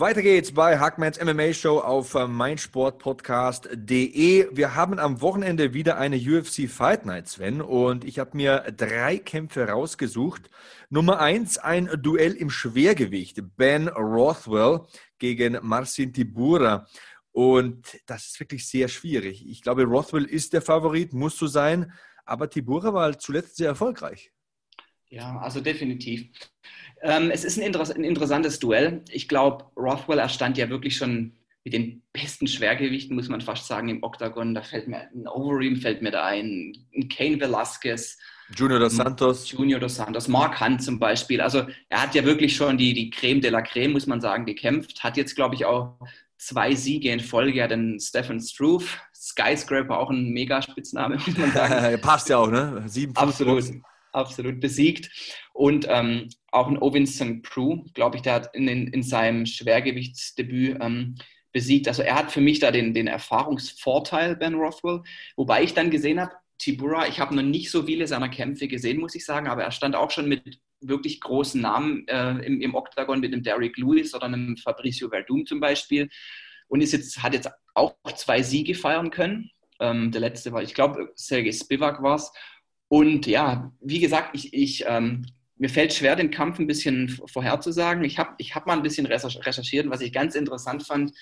Weiter geht's bei Hackmans MMA Show auf äh, meinsportpodcast.de. Wir haben am Wochenende wieder eine UFC Fight Night, Sven, und ich habe mir drei Kämpfe rausgesucht. Nummer eins, ein Duell im Schwergewicht. Ben Rothwell gegen Marcin Tibura. Und das ist wirklich sehr schwierig. Ich glaube, Rothwell ist der Favorit, muss so sein, aber Tibura war zuletzt sehr erfolgreich. Ja, also definitiv. Ähm, es ist ein, Inter ein, interessantes Duell. Ich glaube, Rothwell erstand ja wirklich schon mit den besten Schwergewichten, muss man fast sagen, im Octagon. Da fällt mir ein Overeem fällt mir da ein, ein Kane Velasquez. Junior dos Santos. Junior dos Santos, Mark Hunt zum Beispiel. Also er hat ja wirklich schon die, die Creme de la Creme, muss man sagen, gekämpft. Hat jetzt, glaube ich, auch zwei Siege in Folge. Er hat den Stephen Struve, Skyscraper, auch ein Mega-Spitzname, muss man sagen. Passt ja auch, ne? Sieben Absolut. Fuß absolut besiegt. Und ähm, auch ein Owen St. Prue, glaube ich, der hat in, in, in seinem Schwergewichtsdebüt ähm, besiegt. Also er hat für mich da den, den Erfahrungsvorteil, Ben Rothwell. Wobei ich dann gesehen habe, Tibura, ich habe noch nicht so viele seiner Kämpfe gesehen, muss ich sagen, aber er stand auch schon mit wirklich großen Namen äh, im, im Octagon, mit einem Derek Lewis oder einem Fabricio Verdum zum Beispiel. Und ist jetzt, hat jetzt auch zwei Siege feiern können. Ähm, der letzte war, ich glaube, Sergei Spivak war es. Und ja, wie gesagt, ich, ich, ähm, mir fällt schwer, den Kampf ein bisschen vorherzusagen. Ich habe ich hab mal ein bisschen recherchiert, was ich ganz interessant fand,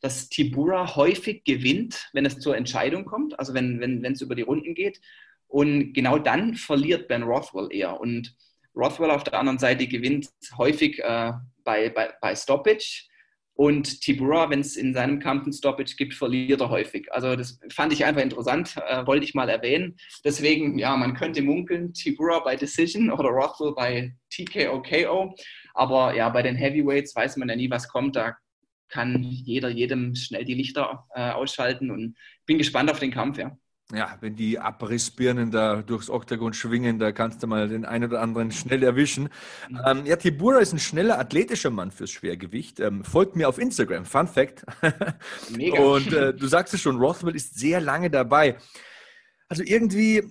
dass Tibura häufig gewinnt, wenn es zur Entscheidung kommt, also wenn es wenn, über die Runden geht. Und genau dann verliert Ben Rothwell eher. Und Rothwell auf der anderen Seite gewinnt häufig äh, bei, bei, bei Stoppage und Tibura, wenn es in seinem Kampf ein Stoppage gibt, verliert er häufig. Also das fand ich einfach interessant, äh, wollte ich mal erwähnen. Deswegen, ja, man könnte munkeln, Tibura bei Decision oder Rothwell bei TKO-KO. Aber ja, bei den Heavyweights weiß man ja nie, was kommt. Da kann jeder jedem schnell die Lichter äh, ausschalten und bin gespannt auf den Kampf, ja ja, wenn die Abrissbirnen da durchs Oktagon schwingen, da kannst du mal den einen oder anderen schnell erwischen. Mhm. Ähm, ja, Tibura ist ein schneller, athletischer Mann fürs Schwergewicht. Ähm, folgt mir auf Instagram, Fun Fact. Mega. Und äh, du sagst es schon, Rothwell ist sehr lange dabei. Also irgendwie,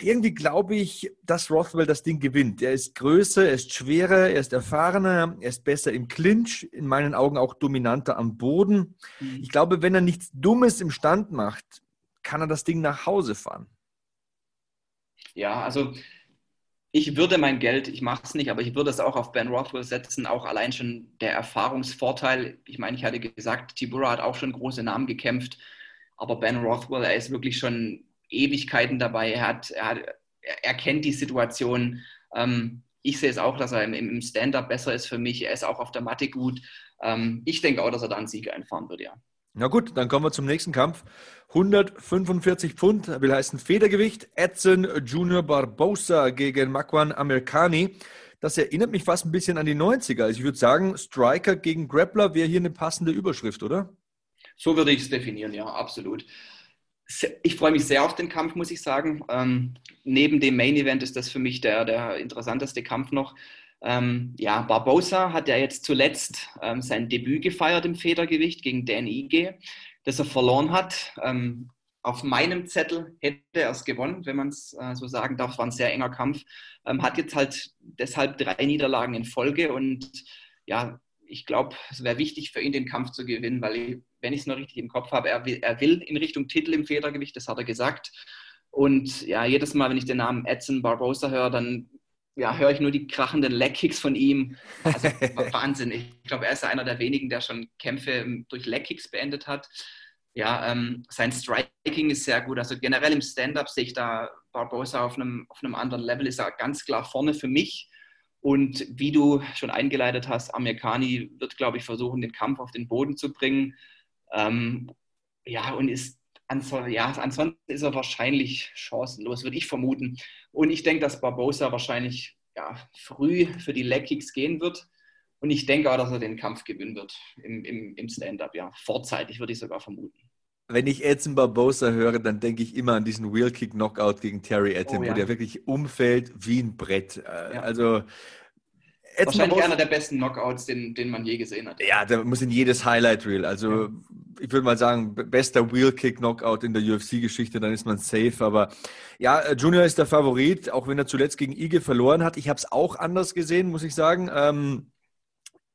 irgendwie glaube ich, dass Rothwell das Ding gewinnt. Er ist größer, er ist schwerer, er ist erfahrener, er ist besser im Clinch, in meinen Augen auch dominanter am Boden. Mhm. Ich glaube, wenn er nichts Dummes im Stand macht, kann er das Ding nach Hause fahren? Ja, also ich würde mein Geld, ich mache es nicht, aber ich würde es auch auf Ben Rothwell setzen, auch allein schon der Erfahrungsvorteil. Ich meine, ich hatte gesagt, Tibura hat auch schon große Namen gekämpft, aber Ben Rothwell, er ist wirklich schon Ewigkeiten dabei. Er, hat, er, hat, er kennt die Situation. Ähm, ich sehe es auch, dass er im, im Stand-up besser ist für mich. Er ist auch auf der Matte gut. Ähm, ich denke auch, dass er da einen Sieg einfahren wird, ja. Na gut, dann kommen wir zum nächsten Kampf. 145 Pfund, will heißen Federgewicht. Edson Junior Barbosa gegen Makwan Amerikani. Das erinnert mich fast ein bisschen an die 90er. Also ich würde sagen, Striker gegen Grappler wäre hier eine passende Überschrift, oder? So würde ich es definieren, ja, absolut. Ich freue mich sehr auf den Kampf, muss ich sagen. Ähm, neben dem Main Event ist das für mich der, der interessanteste Kampf noch. Ähm, ja, Barbosa hat ja jetzt zuletzt ähm, sein Debüt gefeiert im Federgewicht gegen Dan Ige, das er verloren hat. Ähm, auf meinem Zettel hätte er es gewonnen, wenn man es äh, so sagen darf. War ein sehr enger Kampf. Ähm, hat jetzt halt deshalb drei Niederlagen in Folge und ja, ich glaube, es wäre wichtig für ihn, den Kampf zu gewinnen, weil, ich, wenn ich es noch richtig im Kopf habe, er will, er will in Richtung Titel im Federgewicht, das hat er gesagt. Und ja, jedes Mal, wenn ich den Namen Edson Barbosa höre, dann ja, höre ich nur die krachenden Leckkicks von ihm. Also Wahnsinn. Ich glaube, er ist einer der wenigen, der schon Kämpfe durch Leckkicks beendet hat. Ja, ähm, sein Striking ist sehr gut. Also generell im Stand-up sehe ich da Barbosa auf einem, auf einem anderen Level, ist er ganz klar vorne für mich. Und wie du schon eingeleitet hast, Amerikani wird, glaube ich, versuchen, den Kampf auf den Boden zu bringen. Ähm, ja, und ist ansonsten, ja, ansonsten ist er wahrscheinlich chancenlos, würde ich vermuten. Und ich denke, dass Barbosa wahrscheinlich ja, früh für die Leg-Kicks gehen wird. Und ich denke auch, dass er den Kampf gewinnen wird im, im, im Stand-up, ja. Vorzeitig würde ich sogar vermuten wenn ich Edson Barbosa höre, dann denke ich immer an diesen Wheel-Kick-Knockout gegen Terry Etten, oh, ja. wo der wirklich umfällt wie ein Brett. Äh. Also Edson Wahrscheinlich einer der besten Knockouts, den, den man je gesehen hat. Ja, der muss in jedes Highlight-Reel. Also ja. ich würde mal sagen, bester Wheel-Kick-Knockout in der UFC-Geschichte, dann ist man safe. Aber ja, äh, Junior ist der Favorit, auch wenn er zuletzt gegen Ige verloren hat. Ich habe es auch anders gesehen, muss ich sagen. Ähm,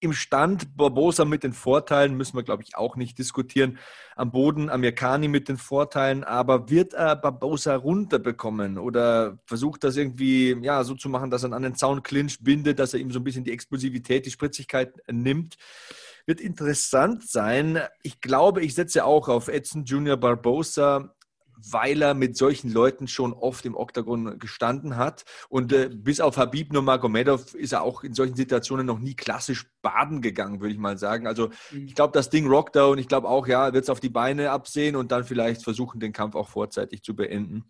im Stand. Barbosa mit den Vorteilen müssen wir, glaube ich, auch nicht diskutieren. Am Boden Amerikani mit den Vorteilen, aber wird er Barbosa runterbekommen oder versucht das irgendwie ja, so zu machen, dass er an den Zaun clincht, bindet, dass er ihm so ein bisschen die Explosivität, die Spritzigkeit nimmt? Wird interessant sein. Ich glaube, ich setze auch auf Edson Junior Barbosa weil er mit solchen Leuten schon oft im Oktagon gestanden hat. Und äh, bis auf Habib Nurmagomedov ist er auch in solchen Situationen noch nie klassisch baden gegangen, würde ich mal sagen. Also mhm. ich glaube, das Ding rockt da und ich glaube auch, ja, wird es auf die Beine absehen und dann vielleicht versuchen, den Kampf auch vorzeitig zu beenden.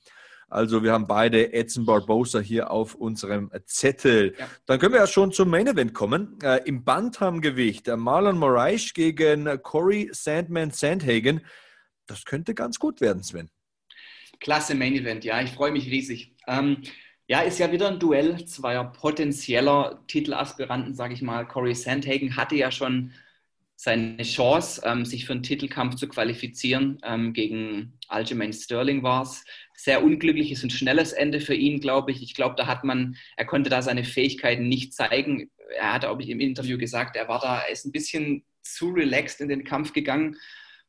Also wir haben beide Edson Barbosa hier auf unserem Zettel. Ja. Dann können wir ja schon zum Main Event kommen. Äh, Im Bantamgewicht äh, Marlon Moraes gegen Corey Sandman Sandhagen. Das könnte ganz gut werden, Sven. Klasse Main Event, ja, ich freue mich riesig. Ähm, ja, ist ja wieder ein Duell zweier potenzieller Titelaspiranten, sage ich mal. Corey Sandhagen hatte ja schon seine Chance, ähm, sich für einen Titelkampf zu qualifizieren. Ähm, gegen Aljamain Sterling war es. Sehr unglückliches und schnelles Ende für ihn, glaube ich. Ich glaube, da hat man, er konnte da seine Fähigkeiten nicht zeigen. Er hat, glaube ich, im Interview gesagt, er war da, er ist ein bisschen zu relaxed in den Kampf gegangen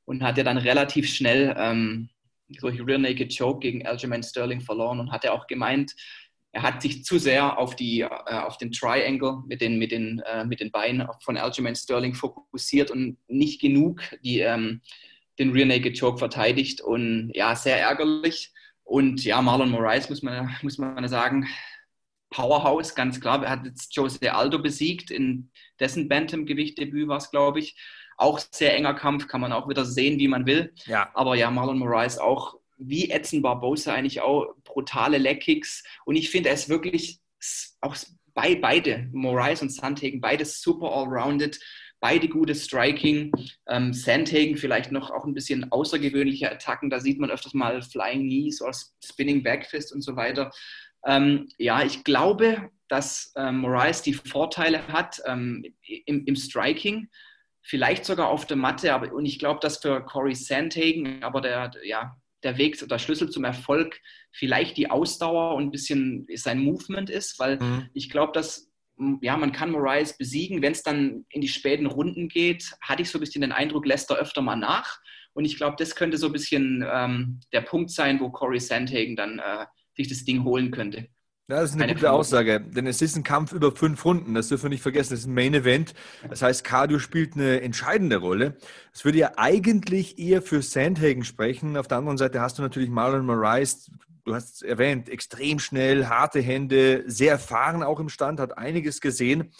und hat ja dann relativ schnell ähm, durch Rear Naked Choke gegen Aljamain Sterling verloren und hat er auch gemeint, er hat sich zu sehr auf, die, äh, auf den Triangle mit den, mit, den, äh, mit den Beinen von Aljamain Sterling fokussiert und nicht genug die, ähm, den Rear Naked Choke verteidigt und ja, sehr ärgerlich. Und ja, Marlon Moraes muss man, muss man sagen, Powerhouse, ganz klar. Er hat jetzt Jose Aldo besiegt, in dessen Bantam-Gewicht-Debüt war es, glaube ich. Auch sehr enger Kampf, kann man auch wieder sehen, wie man will. Ja. Aber ja, Marlon Moraes auch wie Edson Barbosa eigentlich auch brutale Leckkicks. Und ich finde, er ist wirklich auch bei beide, Moraes und Sandhagen, beides super allrounded, beide gutes Striking. Ähm, Sandhagen vielleicht noch auch ein bisschen außergewöhnliche Attacken, da sieht man öfters mal Flying Knees oder Spinning Backfist und so weiter. Ähm, ja, ich glaube, dass ähm, Moraes die Vorteile hat ähm, im, im Striking vielleicht sogar auf der Matte. Aber, und ich glaube, dass für Corey Sandhagen aber der, ja, der Weg, der Schlüssel zum Erfolg vielleicht die Ausdauer und ein bisschen sein Movement ist, weil mhm. ich glaube, dass ja, man kann Moraes besiegen. Wenn es dann in die späten Runden geht, hatte ich so ein bisschen den Eindruck, lässt er öfter mal nach. Und ich glaube, das könnte so ein bisschen ähm, der Punkt sein, wo Corey Sandhagen dann äh, sich das Ding holen könnte. Ja, das ist eine, eine gute Aussage, denn es ist ein Kampf über fünf Runden, das dürfen wir nicht vergessen, das ist ein Main Event. Das heißt, Cardio spielt eine entscheidende Rolle. Das würde ja eigentlich eher für Sandhagen sprechen. Auf der anderen Seite hast du natürlich Marlon Moraes, du hast es erwähnt, extrem schnell, harte Hände, sehr erfahren auch im Stand, hat einiges gesehen.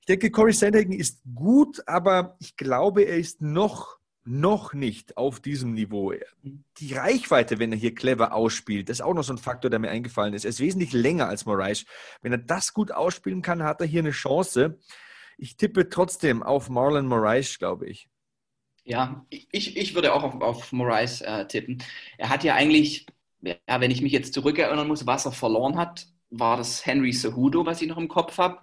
Ich denke, Corey Sandhagen ist gut, aber ich glaube, er ist noch noch nicht auf diesem Niveau. Die Reichweite, wenn er hier clever ausspielt, ist auch noch so ein Faktor, der mir eingefallen ist. Er ist wesentlich länger als Moraes. Wenn er das gut ausspielen kann, hat er hier eine Chance. Ich tippe trotzdem auf Marlon Moraes, glaube ich. Ja, ich, ich würde auch auf, auf Moraes äh, tippen. Er hat ja eigentlich, ja, wenn ich mich jetzt zurückerinnern muss, was er verloren hat, war das Henry Cejudo, was ich noch im Kopf habe.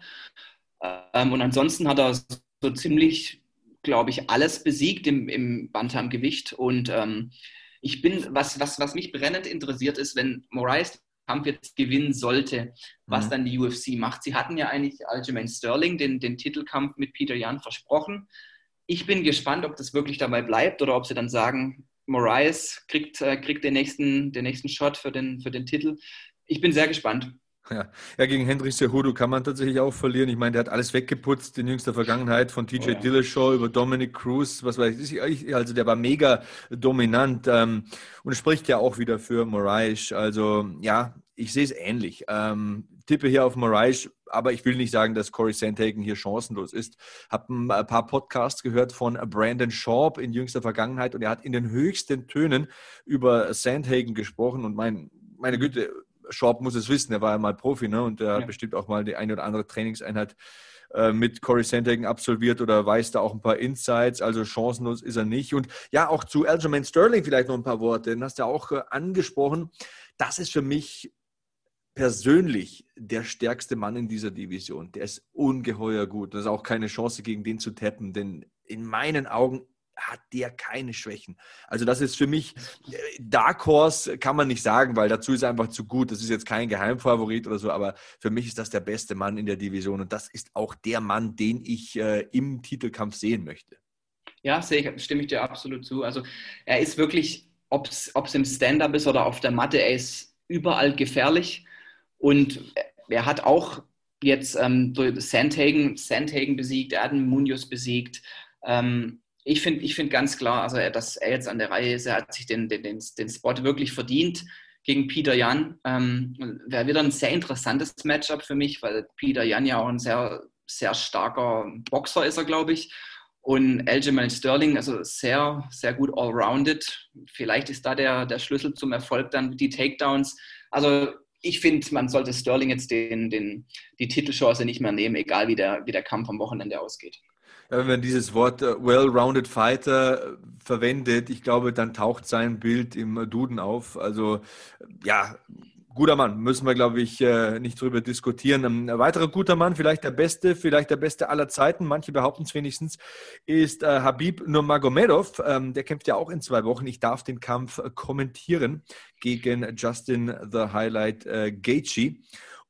Ähm, und ansonsten hat er so ziemlich glaube ich, alles besiegt im, im Bantamgewicht. Und ähm, ich bin, was, was, was mich brennend interessiert ist, wenn Moraes den Kampf jetzt gewinnen sollte, was mhm. dann die UFC macht. Sie hatten ja eigentlich Aljamain Sterling den, den Titelkampf mit Peter Jan versprochen. Ich bin gespannt, ob das wirklich dabei bleibt oder ob sie dann sagen, Moraes kriegt, äh, kriegt den, nächsten, den nächsten Shot für den, für den Titel. Ich bin sehr gespannt. Ja. ja, gegen Hendrik Cejudo kann man tatsächlich auch verlieren. Ich meine, der hat alles weggeputzt in jüngster Vergangenheit, von TJ oh, ja. Dillashaw über Dominic Cruz, was weiß ich. Also der war mega dominant ähm, und spricht ja auch wieder für Moraes. Also ja, ich sehe es ähnlich. Ähm, tippe hier auf Moraes, aber ich will nicht sagen, dass Corey Sandhagen hier chancenlos ist. Habe ein paar Podcasts gehört von Brandon Schaub in jüngster Vergangenheit und er hat in den höchsten Tönen über Sandhagen gesprochen und mein, meine Güte, Schaub muss es wissen, er war ja mal Profi ne? und er ja. hat bestimmt auch mal die eine oder andere Trainingseinheit äh, mit Corey Sandhagen absolviert oder weiß da auch ein paar Insights, also chancenlos ist er nicht. Und ja, auch zu Aljamain Sterling vielleicht noch ein paar Worte, den hast du ja auch äh, angesprochen. Das ist für mich persönlich der stärkste Mann in dieser Division. Der ist ungeheuer gut. Das ist auch keine Chance, gegen den zu tappen, denn in meinen Augen hat der keine Schwächen. Also das ist für mich, äh, Dark Horse kann man nicht sagen, weil dazu ist er einfach zu gut. Das ist jetzt kein Geheimfavorit oder so, aber für mich ist das der beste Mann in der Division und das ist auch der Mann, den ich äh, im Titelkampf sehen möchte. Ja, sehe ich, stimme ich dir absolut zu. Also er ist wirklich, ob es im Stand-up ist oder auf der Matte, er ist überall gefährlich und er hat auch jetzt ähm, Sandhagen, Sandhagen besiegt, er hat Munoz besiegt. Ähm, ich finde ich find ganz klar, also dass er jetzt an der Reihe ist, er hat sich den, den, den Spot wirklich verdient gegen Peter Jan. Ähm, Wäre wieder ein sehr interessantes Matchup für mich, weil Peter Jan ja auch ein sehr, sehr starker Boxer ist, er, glaube ich. Und Aljamain Sterling, also sehr, sehr gut allrounded. Vielleicht ist da der, der Schlüssel zum Erfolg dann die Takedowns. Also ich finde, man sollte Sterling jetzt den, den, die Titelchance nicht mehr nehmen, egal wie der, wie der Kampf am Wochenende ausgeht. Wenn man dieses Wort äh, well-rounded Fighter äh, verwendet, ich glaube, dann taucht sein Bild im Duden auf. Also ja, guter Mann, müssen wir, glaube ich, äh, nicht drüber diskutieren. Ein weiterer guter Mann, vielleicht der beste, vielleicht der beste aller Zeiten, manche behaupten es wenigstens, ist Habib Nurmagomedov. Ähm, der kämpft ja auch in zwei Wochen. Ich darf den Kampf kommentieren gegen Justin The Highlight Gaethje.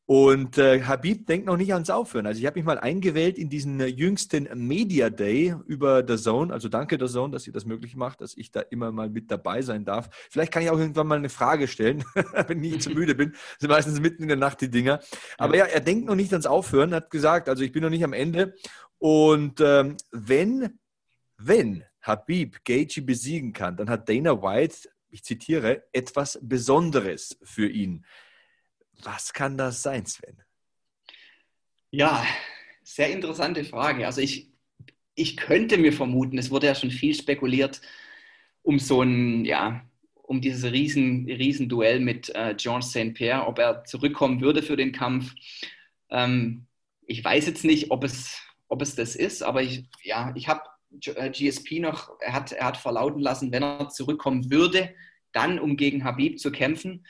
Und äh, Habib denkt noch nicht ans Aufhören. Also ich habe mich mal eingewählt in diesen äh, jüngsten Media Day über The Zone. Also danke The Zone, dass ihr das möglich macht, dass ich da immer mal mit dabei sein darf. Vielleicht kann ich auch irgendwann mal eine Frage stellen, wenn ich zu müde bin. Das sind meistens mitten in der Nacht die Dinger. Aber ja, er denkt noch nicht ans Aufhören, hat gesagt, also ich bin noch nicht am Ende. Und ähm, wenn, wenn Habib Gaethje besiegen kann, dann hat Dana White ich zitiere, etwas Besonderes für ihn. Was kann das sein, Sven? Ja, sehr interessante Frage. Also ich, ich könnte mir vermuten, es wurde ja schon viel spekuliert um so ein, ja, um dieses riesen, riesen Duell mit äh, George St. Pierre, ob er zurückkommen würde für den Kampf. Ähm, ich weiß jetzt nicht, ob es, ob es das ist, aber ich, ja, ich habe äh, GSP noch, er hat, er hat verlauten lassen, wenn er zurückkommen würde, dann um gegen Habib zu kämpfen.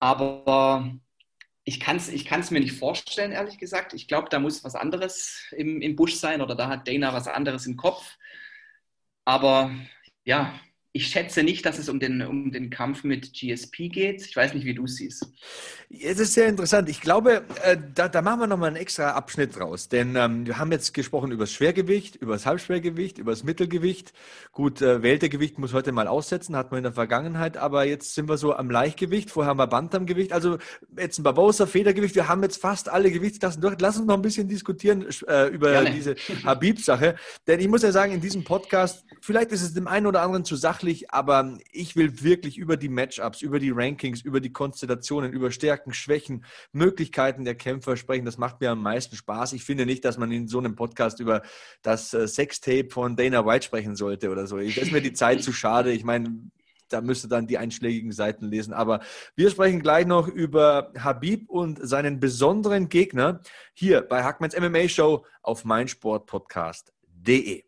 Aber ich kann es ich kann's mir nicht vorstellen, ehrlich gesagt. Ich glaube, da muss was anderes im, im Busch sein oder da hat Dana was anderes im Kopf. Aber ja, ich schätze nicht, dass es um den, um den Kampf mit GSP geht. Ich weiß nicht, wie du es siehst. Es ist sehr interessant. Ich glaube, äh, da, da, machen wir nochmal einen extra Abschnitt raus. Denn ähm, wir haben jetzt gesprochen über das Schwergewicht, über das Halbschwergewicht, über das Mittelgewicht. Gut, äh, Weltergewicht muss heute mal aussetzen, hat man in der Vergangenheit. Aber jetzt sind wir so am Leichtgewicht. Vorher haben wir Bantamgewicht. Also jetzt ein Barbosa, Federgewicht. Wir haben jetzt fast alle Gewichtsklassen durch. Lass uns noch ein bisschen diskutieren äh, über Gerne. diese Habib-Sache. Denn ich muss ja sagen, in diesem Podcast, vielleicht ist es dem einen oder anderen zu sachlich sachlich, aber ich will wirklich über die Matchups, über die Rankings, über die Konstellationen, über Stärken, Schwächen, Möglichkeiten der Kämpfer sprechen. Das macht mir am meisten Spaß. Ich finde nicht, dass man in so einem Podcast über das äh, Sextape von Dana White sprechen sollte oder so. Da ist mir die Zeit zu schade. Ich meine, da müsste dann die einschlägigen Seiten lesen. Aber wir sprechen gleich noch über Habib und seinen besonderen Gegner hier bei Hackmans MMA Show auf meinsportpodcast.de.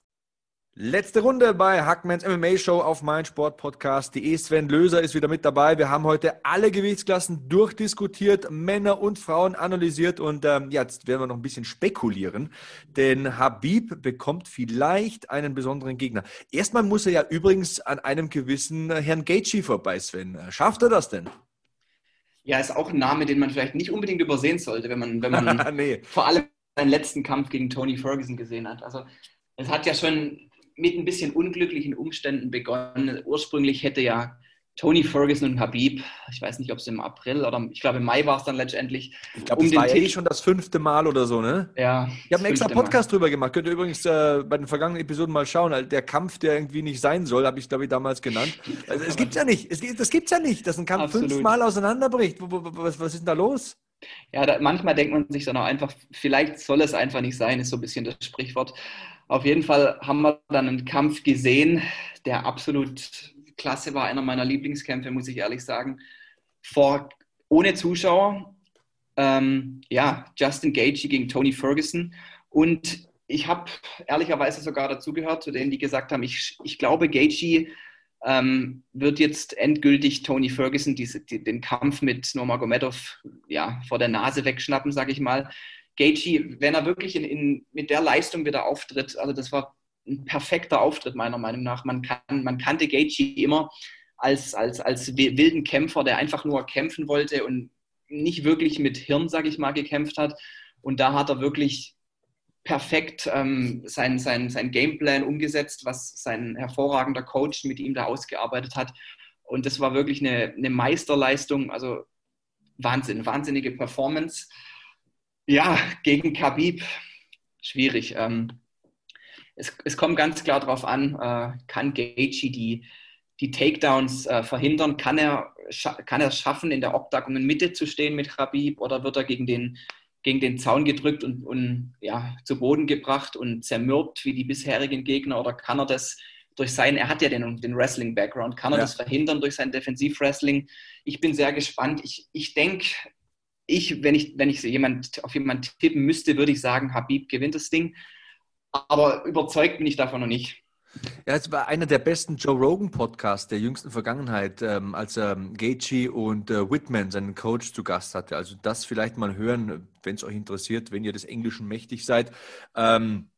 Letzte Runde bei Hackmans MMA Show auf meinsportpodcast.de. Sven Löser ist wieder mit dabei. Wir haben heute alle Gewichtsklassen durchdiskutiert, Männer und Frauen analysiert und ähm, jetzt werden wir noch ein bisschen spekulieren, denn Habib bekommt vielleicht einen besonderen Gegner. Erstmal muss er ja übrigens an einem gewissen Herrn Gaethje vorbei, Sven. Schafft er das denn? Ja, ist auch ein Name, den man vielleicht nicht unbedingt übersehen sollte, wenn man, wenn man nee. vor allem seinen letzten Kampf gegen Tony Ferguson gesehen hat. Also es hat ja schon mit ein bisschen unglücklichen Umständen begonnen. Ursprünglich hätte ja Tony Ferguson und Habib, ich weiß nicht, ob es im April oder ich glaube im Mai war es dann letztendlich. Ich glaube, um das war ja eh schon das fünfte Mal oder so, ne? Ja. Ich habe einen extra Podcast Mal. drüber gemacht. Könnt ihr übrigens äh, bei den vergangenen Episoden mal schauen. Der Kampf, der irgendwie nicht sein soll, habe ich, glaube ich, damals genannt. Also, es gibt ja nicht. Es, das gibt es ja nicht, dass ein Kampf Absolut. fünfmal auseinanderbricht. Was, was ist denn da los? Ja, da, manchmal denkt man sich dann auch einfach, vielleicht soll es einfach nicht sein, ist so ein bisschen das Sprichwort. Auf jeden Fall haben wir dann einen Kampf gesehen, der absolut klasse war, einer meiner Lieblingskämpfe, muss ich ehrlich sagen. Vor, ohne Zuschauer, ähm, ja, Justin Gagey gegen Tony Ferguson. Und ich habe ehrlicherweise sogar dazugehört, zu denen, die gesagt haben, ich, ich glaube, Gagey ähm, wird jetzt endgültig Tony Ferguson diese, die, den Kampf mit Nurmagomedov ja, vor der Nase wegschnappen, sage ich mal. Gaethje, wenn er wirklich in, in, mit der Leistung wieder auftritt, also das war ein perfekter Auftritt meiner Meinung nach. Man, kann, man kannte Gaethje immer als, als, als wilden Kämpfer, der einfach nur kämpfen wollte und nicht wirklich mit Hirn, sage ich mal, gekämpft hat. Und da hat er wirklich perfekt ähm, sein, sein, sein Gameplan umgesetzt, was sein hervorragender Coach mit ihm da ausgearbeitet hat. Und das war wirklich eine, eine Meisterleistung, also Wahnsinn, wahnsinnige Performance. Ja, gegen Khabib, schwierig. Ähm, es, es, kommt ganz klar darauf an, äh, kann Gaethje die, die Takedowns äh, verhindern? Kann er, kann er es schaffen, in der Oktagon-Mitte zu stehen mit Khabib oder wird er gegen den gegen den Zaun gedrückt und, und ja, zu Boden gebracht und zermürbt wie die bisherigen Gegner? Oder kann er das durch sein, er hat ja den, den Wrestling-Background, kann er ja. das verhindern durch sein Defensiv-Wrestling? Ich bin sehr gespannt. Ich, ich denke, ich, wenn ich, wenn ich jemand, auf jemanden tippen müsste, würde ich sagen, Habib gewinnt das Ding. Aber überzeugt bin ich davon noch nicht. Ja, es war einer der besten Joe Rogan Podcasts der jüngsten Vergangenheit, ähm, als ähm, Gaethje und äh, Whitman, seinen Coach, zu Gast hatte. Also das vielleicht mal hören, wenn es euch interessiert, wenn ihr des Englischen mächtig seid. Ähm,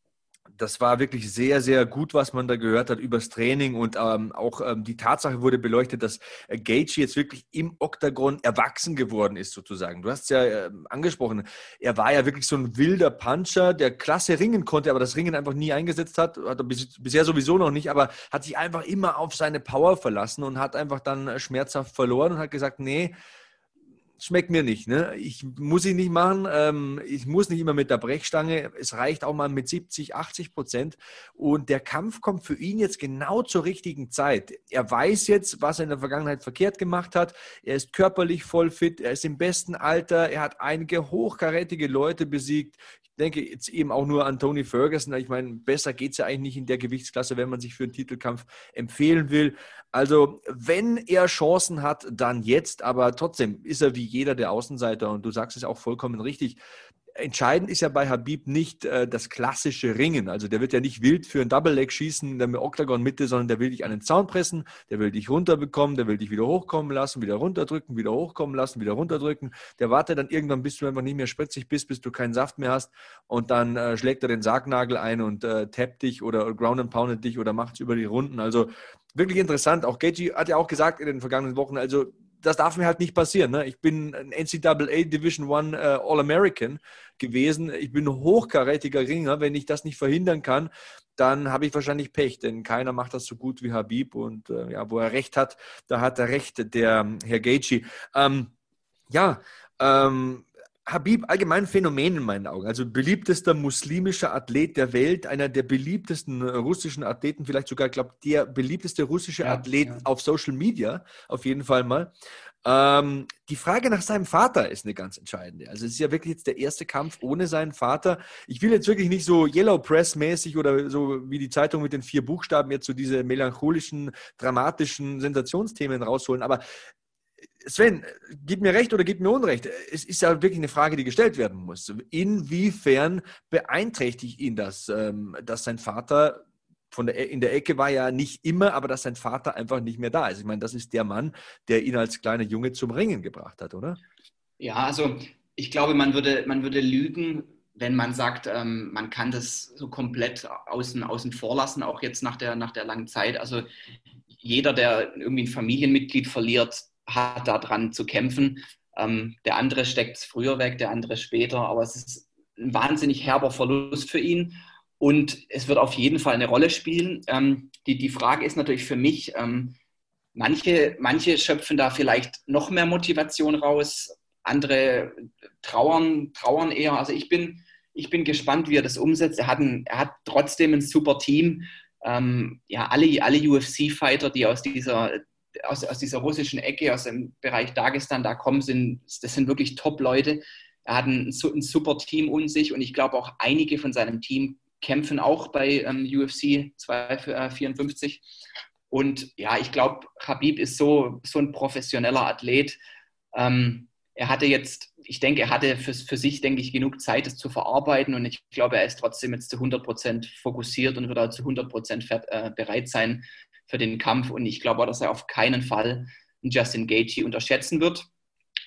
das war wirklich sehr, sehr gut, was man da gehört hat übers Training und ähm, auch ähm, die Tatsache wurde beleuchtet, dass äh, Gage jetzt wirklich im Oktagon erwachsen geworden ist, sozusagen. Du hast es ja äh, angesprochen, er war ja wirklich so ein wilder Puncher, der klasse ringen konnte, aber das Ringen einfach nie eingesetzt hat, hat er bis, bisher sowieso noch nicht, aber hat sich einfach immer auf seine Power verlassen und hat einfach dann schmerzhaft verloren und hat gesagt, nee, schmeckt mir nicht. Ne? Ich muss ihn nicht machen. Ähm, ich muss nicht immer mit der Brechstange. Es reicht auch mal mit 70, 80 Prozent. Und der Kampf kommt für ihn jetzt genau zur richtigen Zeit. Er weiß jetzt, was er in der Vergangenheit verkehrt gemacht hat. Er ist körperlich voll fit. Er ist im besten Alter. Er hat einige hochkarätige Leute besiegt denke jetzt eben auch nur an Tony Ferguson. Ich meine, besser geht es ja eigentlich nicht in der Gewichtsklasse, wenn man sich für einen Titelkampf empfehlen will. Also, wenn er Chancen hat, dann jetzt, aber trotzdem ist er wie jeder der Außenseiter und du sagst es auch vollkommen richtig entscheidend ist ja bei Habib nicht äh, das klassische Ringen. Also der wird ja nicht wild für ein Double Leg schießen in der Oktagon-Mitte, sondern der will dich an den Zaun pressen, der will dich runterbekommen, der will dich wieder hochkommen lassen, wieder runterdrücken, wieder hochkommen lassen, wieder runterdrücken. Der wartet dann irgendwann, bis du einfach nicht mehr spritzig bist, bis du keinen Saft mehr hast und dann äh, schlägt er den Sargnagel ein und äh, tappt dich oder ground and poundet dich oder macht es über die Runden. Also wirklich interessant. Auch Gaethje hat ja auch gesagt in den vergangenen Wochen, also das darf mir halt nicht passieren. Ne? Ich bin ein NCAA Division One äh, All-American gewesen. Ich bin hochkarätiger Ringer. Wenn ich das nicht verhindern kann, dann habe ich wahrscheinlich Pech, denn keiner macht das so gut wie Habib. Und äh, ja, wo er recht hat, da hat er recht, der Herr Gaethje. Ähm, ja, ähm, Habib allgemein Phänomen in meinen Augen. Also beliebtester muslimischer Athlet der Welt, einer der beliebtesten russischen Athleten, vielleicht sogar, glaube der beliebteste russische ja, Athlet ja. auf Social Media, auf jeden Fall mal. Ähm, die Frage nach seinem Vater ist eine ganz entscheidende. Also es ist ja wirklich jetzt der erste Kampf ohne seinen Vater. Ich will jetzt wirklich nicht so Yellow Press mäßig oder so wie die Zeitung mit den vier Buchstaben jetzt so diese melancholischen, dramatischen Sensationsthemen rausholen, aber Sven, gib mir recht oder gib mir Unrecht. Es ist ja wirklich eine Frage, die gestellt werden muss. Inwiefern beeinträchtigt ihn das, ähm, dass sein Vater von der, in der Ecke war ja nicht immer, aber dass sein Vater einfach nicht mehr da ist. Ich meine, das ist der Mann, der ihn als kleiner Junge zum Ringen gebracht hat, oder? Ja, also ich glaube, man würde, man würde lügen, wenn man sagt, ähm, man kann das so komplett außen, außen vor lassen, auch jetzt nach der, nach der langen Zeit. Also jeder, der irgendwie ein Familienmitglied verliert, hat daran zu kämpfen. Ähm, der andere steckt früher weg, der andere später, aber es ist ein wahnsinnig herber Verlust für ihn. Und es wird auf jeden Fall eine Rolle spielen. Ähm, die, die Frage ist natürlich für mich, ähm, manche, manche schöpfen da vielleicht noch mehr Motivation raus, andere trauern, trauern eher. Also ich bin, ich bin gespannt, wie er das umsetzt. Er hat, ein, er hat trotzdem ein super Team. Ähm, ja, alle, alle UFC-Fighter, die aus dieser, aus, aus dieser russischen Ecke, aus dem Bereich Dagestan da kommen, sind, das sind wirklich Top-Leute. Er hat ein, ein, super Team um sich und ich glaube auch einige von seinem Team kämpfen auch bei ähm, UFC 254. Und ja, ich glaube, Habib ist so, so ein professioneller Athlet. Ähm, er hatte jetzt, ich denke, er hatte für, für sich, denke ich, genug Zeit, es zu verarbeiten. Und ich glaube, er ist trotzdem jetzt zu 100 Prozent fokussiert und wird auch zu 100 Prozent äh, bereit sein für den Kampf. Und ich glaube auch, dass er auf keinen Fall Justin Gaethje unterschätzen wird.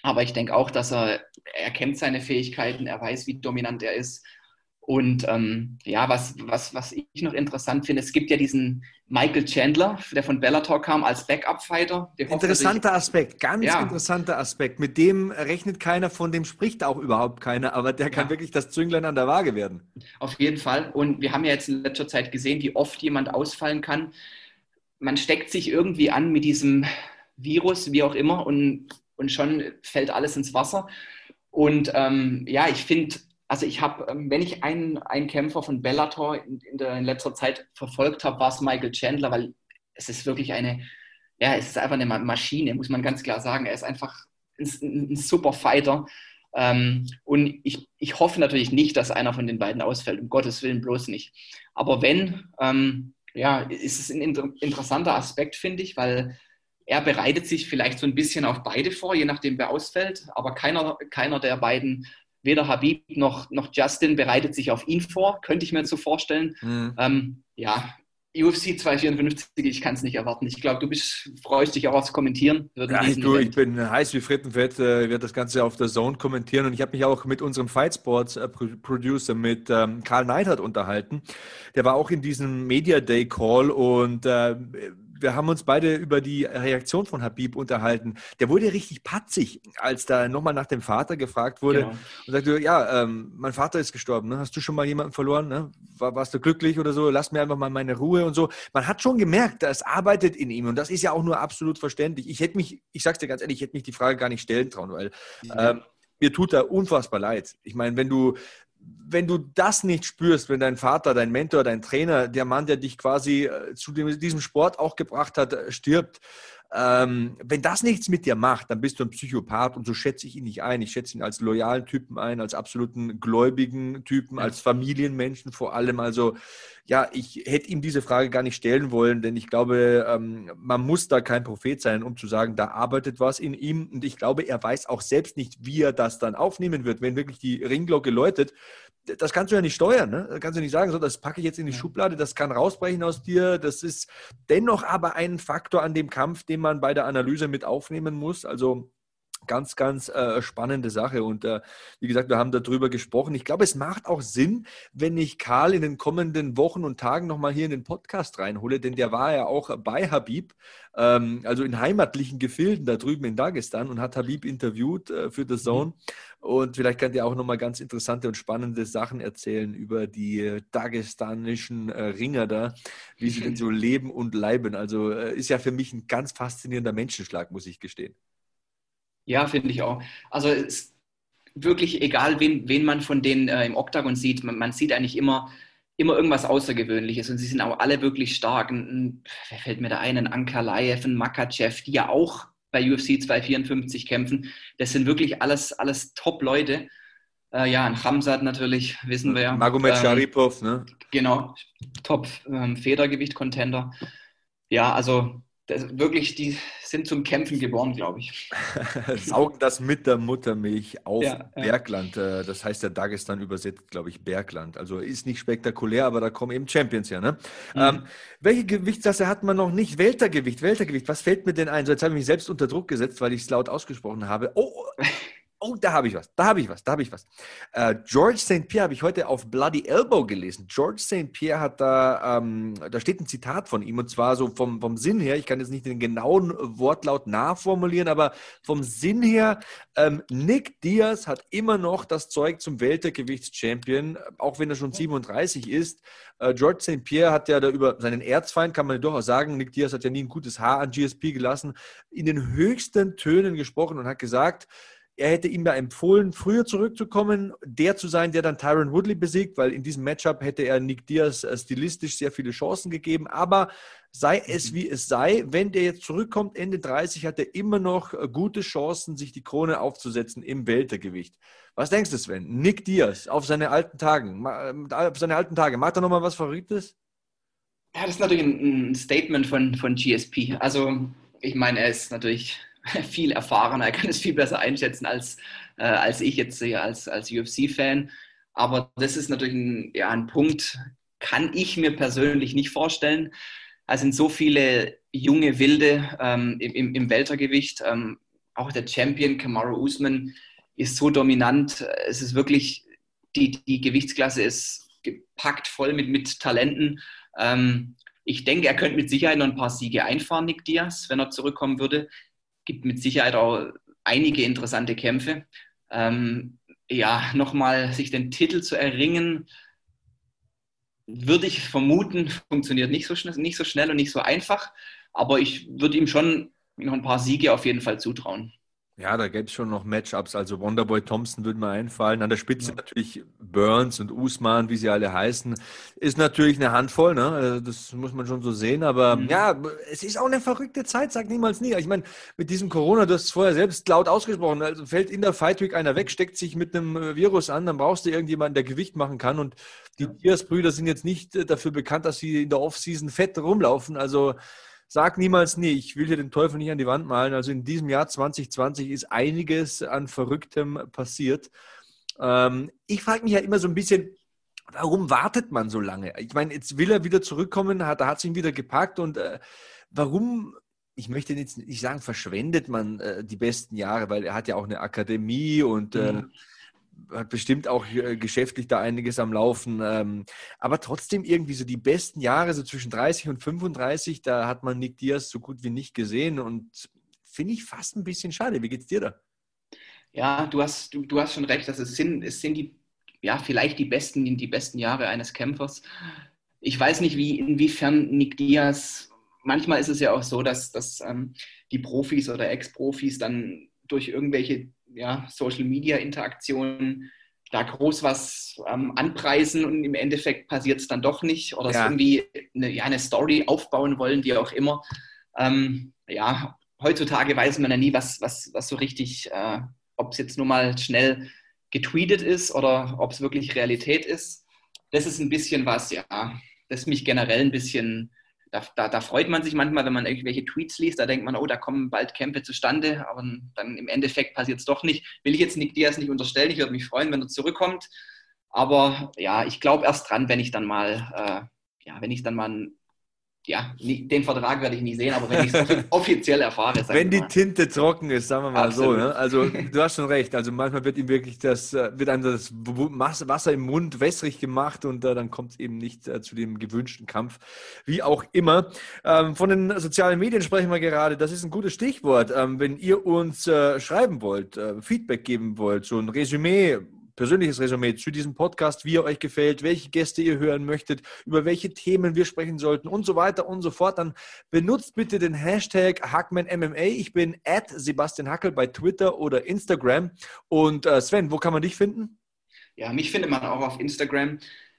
Aber ich denke auch, dass er, er kennt seine Fähigkeiten, er weiß, wie dominant er ist. Und ähm, ja, was, was, was ich noch interessant finde, es gibt ja diesen Michael Chandler, der von Bellator kam als Backup-Fighter. Interessanter Aspekt, ganz ja. interessanter Aspekt. Mit dem rechnet keiner, von dem spricht auch überhaupt keiner, aber der kann ja. wirklich das Zünglein an der Waage werden. Auf jeden Fall. Und wir haben ja jetzt in letzter Zeit gesehen, wie oft jemand ausfallen kann. Man steckt sich irgendwie an mit diesem Virus, wie auch immer, und, und schon fällt alles ins Wasser. Und ähm, ja, ich finde, also ich habe, ähm, wenn ich einen, einen Kämpfer von Bellator in, in, der, in letzter Zeit verfolgt habe, war es Michael Chandler, weil es ist wirklich eine, ja, es ist einfach eine Maschine, muss man ganz klar sagen. Er ist einfach ein, ein super Fighter. Ähm, und ich, ich hoffe natürlich nicht, dass einer von den beiden ausfällt, um Gottes Willen bloß nicht. Aber wenn, ähm, ja, ist es ein inter interessanter Aspekt, finde ich, weil er bereitet sich vielleicht so ein bisschen auf beide vor, je nachdem, wer ausfällt. Aber keiner, keiner der beiden weder Habib noch, noch Justin bereitet sich auf ihn vor, könnte ich mir so vorstellen. Mhm. Ähm, ja, UFC 254, ich kann es nicht erwarten. Ich glaube, du bist, freust dich auch aufs Kommentieren. Ja, ich, du, ich bin heiß wie Frittenfett, äh, werde das Ganze auf der Zone kommentieren und ich habe mich auch mit unserem Fight Sports äh, Producer, mit ähm, Karl Neidhardt unterhalten. Der war auch in diesem Media Day Call und äh, wir haben uns beide über die Reaktion von Habib unterhalten. Der wurde richtig patzig, als da nochmal nach dem Vater gefragt wurde genau. und sagte, ja, ähm, mein Vater ist gestorben. Ne? Hast du schon mal jemanden verloren? Ne? War, warst du glücklich oder so? Lass mir einfach mal meine Ruhe und so. Man hat schon gemerkt, das arbeitet in ihm und das ist ja auch nur absolut verständlich. Ich hätte mich, ich sag's dir ganz ehrlich, ich hätte mich die Frage gar nicht stellen trauen, weil ähm, mir tut da unfassbar leid. Ich meine, wenn du wenn du das nicht spürst, wenn dein Vater, dein Mentor, dein Trainer, der Mann, der dich quasi äh, zu diesem Sport auch gebracht hat, äh, stirbt, ähm, wenn das nichts mit dir macht, dann bist du ein Psychopath und so schätze ich ihn nicht ein. Ich schätze ihn als loyalen Typen ein, als absoluten gläubigen Typen, als Familienmenschen vor allem. Also ja, ich hätte ihm diese Frage gar nicht stellen wollen, denn ich glaube, ähm, man muss da kein Prophet sein, um zu sagen, da arbeitet was in ihm. Und ich glaube, er weiß auch selbst nicht, wie er das dann aufnehmen wird, wenn wirklich die Ringglocke läutet das kannst du ja nicht steuern. Ne? Das kannst du nicht sagen, so, das packe ich jetzt in die Schublade, das kann rausbrechen aus dir. Das ist dennoch aber ein Faktor an dem Kampf, den man bei der Analyse mit aufnehmen muss. Also ganz, ganz äh, spannende Sache. Und äh, wie gesagt, wir haben darüber gesprochen. Ich glaube, es macht auch Sinn, wenn ich Karl in den kommenden Wochen und Tagen nochmal hier in den Podcast reinhole, denn der war ja auch bei Habib, ähm, also in heimatlichen Gefilden da drüben in Dagestan und hat Habib interviewt äh, für The mhm. Zone. Und vielleicht kann der auch nochmal ganz interessante und spannende Sachen erzählen über die dagestanischen äh, Ringer da, wie sie denn so leben und leiben. Also äh, ist ja für mich ein ganz faszinierender Menschenschlag, muss ich gestehen. Ja, finde ich auch. Also es ist wirklich egal, wen, wen man von denen äh, im Oktagon sieht, man, man, sieht eigentlich immer, immer irgendwas Außergewöhnliches und sie sind auch alle wirklich stark. Ein, wer fällt mir da ein? Ein Ankalaev, ein Makachev, die ja auch bei UFC 254 kämpfen. Das sind wirklich alles, alles Top-Leute. Äh, ja, ein Hamzat natürlich, wissen wir ja. Magomed ähm, Sharipov, ne? Genau, Top-Federgewicht-Contender. Ähm, ja, also das, wirklich, die sind zum Kämpfen geboren, glaube ich. Saugen das mit der Muttermilch auf ja, Bergland. Ja. Äh, das heißt ja Dagestan übersetzt, glaube ich, Bergland. Also ist nicht spektakulär, aber da kommen eben Champions ja. Ne? Mhm. Ähm, welche Gewichtsklasse hat man noch nicht? Weltergewicht, Weltergewicht. Was fällt mir denn ein? So, jetzt habe ich mich selbst unter Druck gesetzt, weil ich es laut ausgesprochen habe. Oh, Oh, da habe ich was, da habe ich was, da habe ich was. Äh, George St. Pierre habe ich heute auf Bloody Elbow gelesen. George St. Pierre hat da, ähm, da steht ein Zitat von ihm und zwar so vom, vom Sinn her, ich kann jetzt nicht den genauen Wortlaut nachformulieren, aber vom Sinn her, ähm, Nick Diaz hat immer noch das Zeug zum Weltergewichtschampion, auch wenn er schon 37 ist. Äh, George St. Pierre hat ja da über seinen Erzfeind, kann man durchaus sagen, Nick Diaz hat ja nie ein gutes Haar an GSP gelassen, in den höchsten Tönen gesprochen und hat gesagt, er hätte ihm da empfohlen, früher zurückzukommen, der zu sein, der dann Tyron Woodley besiegt, weil in diesem Matchup hätte er Nick Diaz äh, stilistisch sehr viele Chancen gegeben. Aber sei es mhm. wie es sei, wenn der jetzt zurückkommt, Ende 30, hat er immer noch äh, gute Chancen, sich die Krone aufzusetzen im Weltergewicht. Was denkst du, Sven? Nick Diaz auf seine alten Tagen, äh, auf seine alten Tage, macht er nochmal was Verrücktes? Ja, das ist natürlich ein Statement von, von GSP. Also, ich meine, er ist natürlich viel erfahrener, er kann es viel besser einschätzen als, äh, als ich jetzt hier als, als UFC-Fan. Aber das ist natürlich ein, ja, ein Punkt, kann ich mir persönlich nicht vorstellen. Es sind so viele junge Wilde ähm, im, im Weltergewicht. Ähm, auch der Champion Kamaru Usman ist so dominant. Es ist wirklich, die, die Gewichtsklasse ist gepackt voll mit, mit Talenten. Ähm, ich denke, er könnte mit Sicherheit noch ein paar Siege einfahren, Nick Diaz, wenn er zurückkommen würde gibt mit Sicherheit auch einige interessante Kämpfe. Ähm, ja, nochmal sich den Titel zu erringen, würde ich vermuten, funktioniert nicht so, schnell, nicht so schnell und nicht so einfach. Aber ich würde ihm schon noch ein paar Siege auf jeden Fall zutrauen. Ja, da gäbe es schon noch Matchups. Also Wonderboy Thompson würde mir einfallen. An der Spitze ja. natürlich Burns und Usman, wie sie alle heißen. Ist natürlich eine Handvoll, ne? Also das muss man schon so sehen. Aber mhm. ja, es ist auch eine verrückte Zeit, sag niemals nie. Ich meine, mit diesem Corona, du hast es vorher selbst laut ausgesprochen, also fällt in der Fight Week einer weg, steckt sich mit einem äh, Virus an, dann brauchst du irgendjemanden, der Gewicht machen kann. Und die. Diaz-Brüder sind jetzt nicht äh, dafür bekannt, dass sie in der Offseason fett rumlaufen. Also Sag niemals nie, ich will hier den Teufel nicht an die Wand malen. Also in diesem Jahr 2020 ist einiges an Verrücktem passiert. Ähm, ich frage mich ja immer so ein bisschen, warum wartet man so lange? Ich meine, jetzt will er wieder zurückkommen, hat, er hat sich wieder gepackt und äh, warum ich möchte jetzt nicht sagen, verschwendet man äh, die besten Jahre, weil er hat ja auch eine Akademie und äh, mhm hat bestimmt auch äh, geschäftlich da einiges am Laufen. Ähm, aber trotzdem irgendwie so die besten Jahre, so zwischen 30 und 35, da hat man Nick Diaz so gut wie nicht gesehen und finde ich fast ein bisschen schade. Wie geht's dir da? Ja, du hast, du, du hast schon recht, dass es sind, es sind die, ja, vielleicht die besten, die besten Jahre eines Kämpfers. Ich weiß nicht, wie, inwiefern Nick Diaz, manchmal ist es ja auch so, dass, dass ähm, die Profis oder Ex-Profis dann durch irgendwelche ja, Social-Media-Interaktionen da groß was ähm, anpreisen und im Endeffekt passiert es dann doch nicht oder ja. irgendwie eine, ja, eine Story aufbauen wollen, wie auch immer. Ähm, ja, heutzutage weiß man ja nie, was, was, was so richtig, äh, ob es jetzt nur mal schnell getweetet ist oder ob es wirklich Realität ist. Das ist ein bisschen was, ja, das mich generell ein bisschen da, da, da, freut man sich manchmal, wenn man irgendwelche Tweets liest, da denkt man, oh, da kommen bald Kämpfe zustande, aber dann im Endeffekt passiert es doch nicht. Will ich jetzt Nick Diaz nicht unterstellen, ich würde mich freuen, wenn er zurückkommt. Aber ja, ich glaube erst dran, wenn ich dann mal, äh, ja, wenn ich dann mal ja, den Vertrag werde ich nie sehen, aber wenn ich es offiziell erfahre. Wenn die Tinte trocken ist, sagen wir mal Absolut. so. Ne? Also du hast schon recht. Also manchmal wird ihm wirklich das, äh, wird einem das Wasser im Mund wässrig gemacht und äh, dann kommt es eben nicht äh, zu dem gewünschten Kampf. Wie auch immer. Ähm, von den sozialen Medien sprechen wir gerade. Das ist ein gutes Stichwort. Ähm, wenn ihr uns äh, schreiben wollt, äh, Feedback geben wollt, so ein Resümee persönliches Resümee zu diesem Podcast, wie er euch gefällt, welche Gäste ihr hören möchtet, über welche Themen wir sprechen sollten und so weiter und so fort, dann benutzt bitte den Hashtag HackmanMMA. Ich bin at Sebastian Hackel bei Twitter oder Instagram. Und äh, Sven, wo kann man dich finden? Ja, mich findet man auch auf Instagram.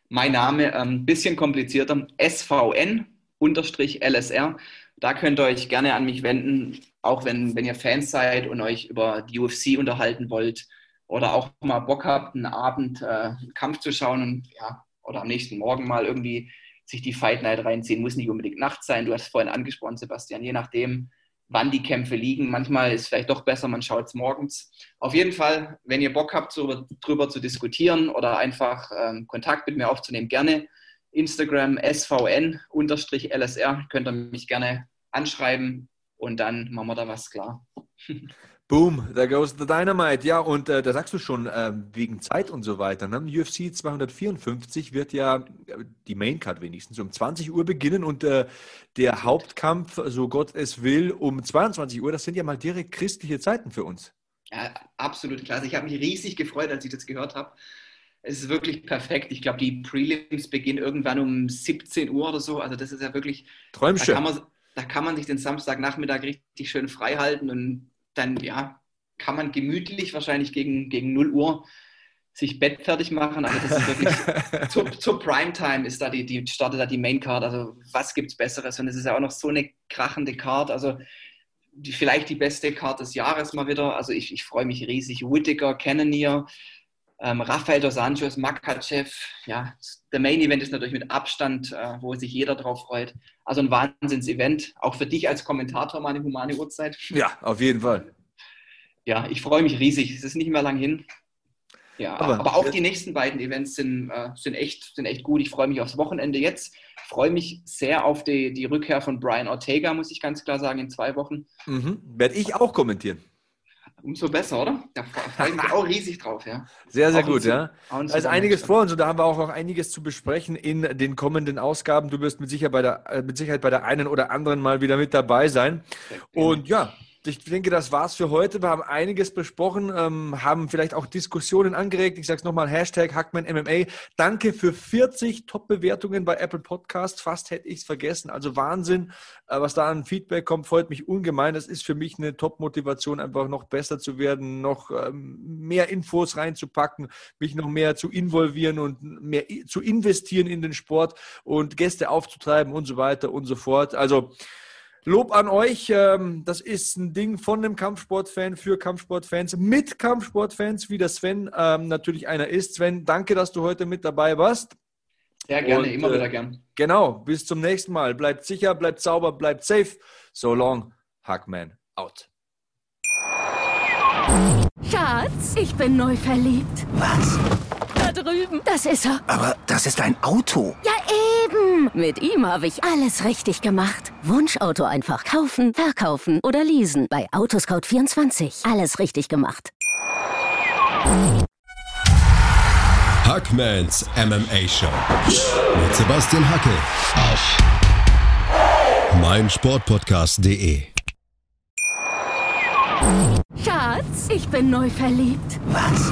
Mein Name, ein ähm, bisschen komplizierter, SVN unterstrich LSR. Da könnt ihr euch gerne an mich wenden, auch wenn, wenn ihr Fans seid und euch über die UFC unterhalten wollt oder auch mal Bock habt, einen Abend äh, einen Kampf zu schauen und ja, oder am nächsten Morgen mal irgendwie sich die Fight Night reinziehen, muss nicht unbedingt nachts sein. Du hast vorhin angesprochen, Sebastian, je nachdem, wann die Kämpfe liegen. Manchmal ist es vielleicht doch besser, man schaut es morgens. Auf jeden Fall, wenn ihr Bock habt, so, drüber zu diskutieren oder einfach ähm, Kontakt mit mir aufzunehmen, gerne. Instagram SVN-LSR, könnt ihr mich gerne anschreiben und dann machen wir da was klar. Boom, da goes the Dynamite. Ja, und äh, da sagst du schon, äh, wegen Zeit und so weiter. Ne? UFC 254 wird ja äh, die Maincard wenigstens um 20 Uhr beginnen und äh, der Hauptkampf, so Gott es will, um 22 Uhr. Das sind ja mal direkt christliche Zeiten für uns. Ja, absolut klasse. Ich habe mich riesig gefreut, als ich das gehört habe. Es ist wirklich perfekt. Ich glaube, die Prelims beginnen irgendwann um 17 Uhr oder so. Also das ist ja wirklich. Träumchen. Da kann man, da kann man sich den Samstagnachmittag richtig schön frei halten und dann ja, kann man gemütlich wahrscheinlich gegen, gegen 0 Uhr sich Bett fertig machen. Also das ist wirklich zur, zur Primetime ist da die, die startet da die Main Card. Also was gibt es Besseres? Und es ist ja auch noch so eine krachende Card. Also die, vielleicht die beste Card des Jahres mal wieder. Also ich, ich freue mich riesig. Whittaker, Cannonier, ähm, Rafael dos Anjos, Makachev. Ja, der Main Event ist natürlich mit Abstand, äh, wo sich jeder drauf freut. Also ein Wahnsinns-Event. Auch für dich als Kommentator mal eine humane Uhrzeit. Ja, auf jeden Fall. Ja, ich freue mich riesig. Es ist nicht mehr lang hin. Ja, aber, aber auch die nächsten beiden Events sind, äh, sind, echt, sind echt gut. Ich freue mich aufs Wochenende jetzt. Ich freue mich sehr auf die, die Rückkehr von Brian Ortega, muss ich ganz klar sagen, in zwei Wochen. Mhm. Werde ich auch kommentieren. Umso besser, oder? Da freue ich mich auch riesig drauf, ja. Sehr, sehr auch gut, ja. Da ist einiges vor uns und da haben wir auch noch einiges zu besprechen in den kommenden Ausgaben. Du wirst mit Sicherheit bei der, äh, mit Sicherheit bei der einen oder anderen mal wieder mit dabei sein. Und ja, ich denke, das war's für heute. Wir haben einiges besprochen, ähm, haben vielleicht auch Diskussionen angeregt. Ich sage es nochmal, Hashtag HackmanMMA. Danke für 40 Top-Bewertungen bei Apple Podcast. Fast hätte ich es vergessen. Also Wahnsinn, äh, was da an Feedback kommt, freut mich ungemein. Das ist für mich eine Top-Motivation, einfach noch besser zu werden, noch ähm, mehr Infos reinzupacken, mich noch mehr zu involvieren und mehr zu investieren in den Sport und Gäste aufzutreiben und so weiter und so fort. Also Lob an euch. Ähm, das ist ein Ding von einem Kampfsportfan für Kampfsportfans mit Kampfsportfans, wie der Sven ähm, natürlich einer ist. Sven, danke, dass du heute mit dabei warst. Sehr gerne, Und, immer wieder äh, gern. Genau, bis zum nächsten Mal. Bleibt sicher, bleibt sauber, bleibt safe. So long, Hackman out. Schatz, ich bin neu verliebt. Was? Da drüben. Das ist er. Aber das ist ein Auto. Ja, eben. Mit ihm habe ich alles richtig gemacht. Wunschauto einfach kaufen, verkaufen oder leasen. Bei Autoscout24. Alles richtig gemacht. Hackmans MMA Show. Mit Sebastian Hacke. Auf meinsportpodcast.de. Schatz, ich bin neu verliebt. Was?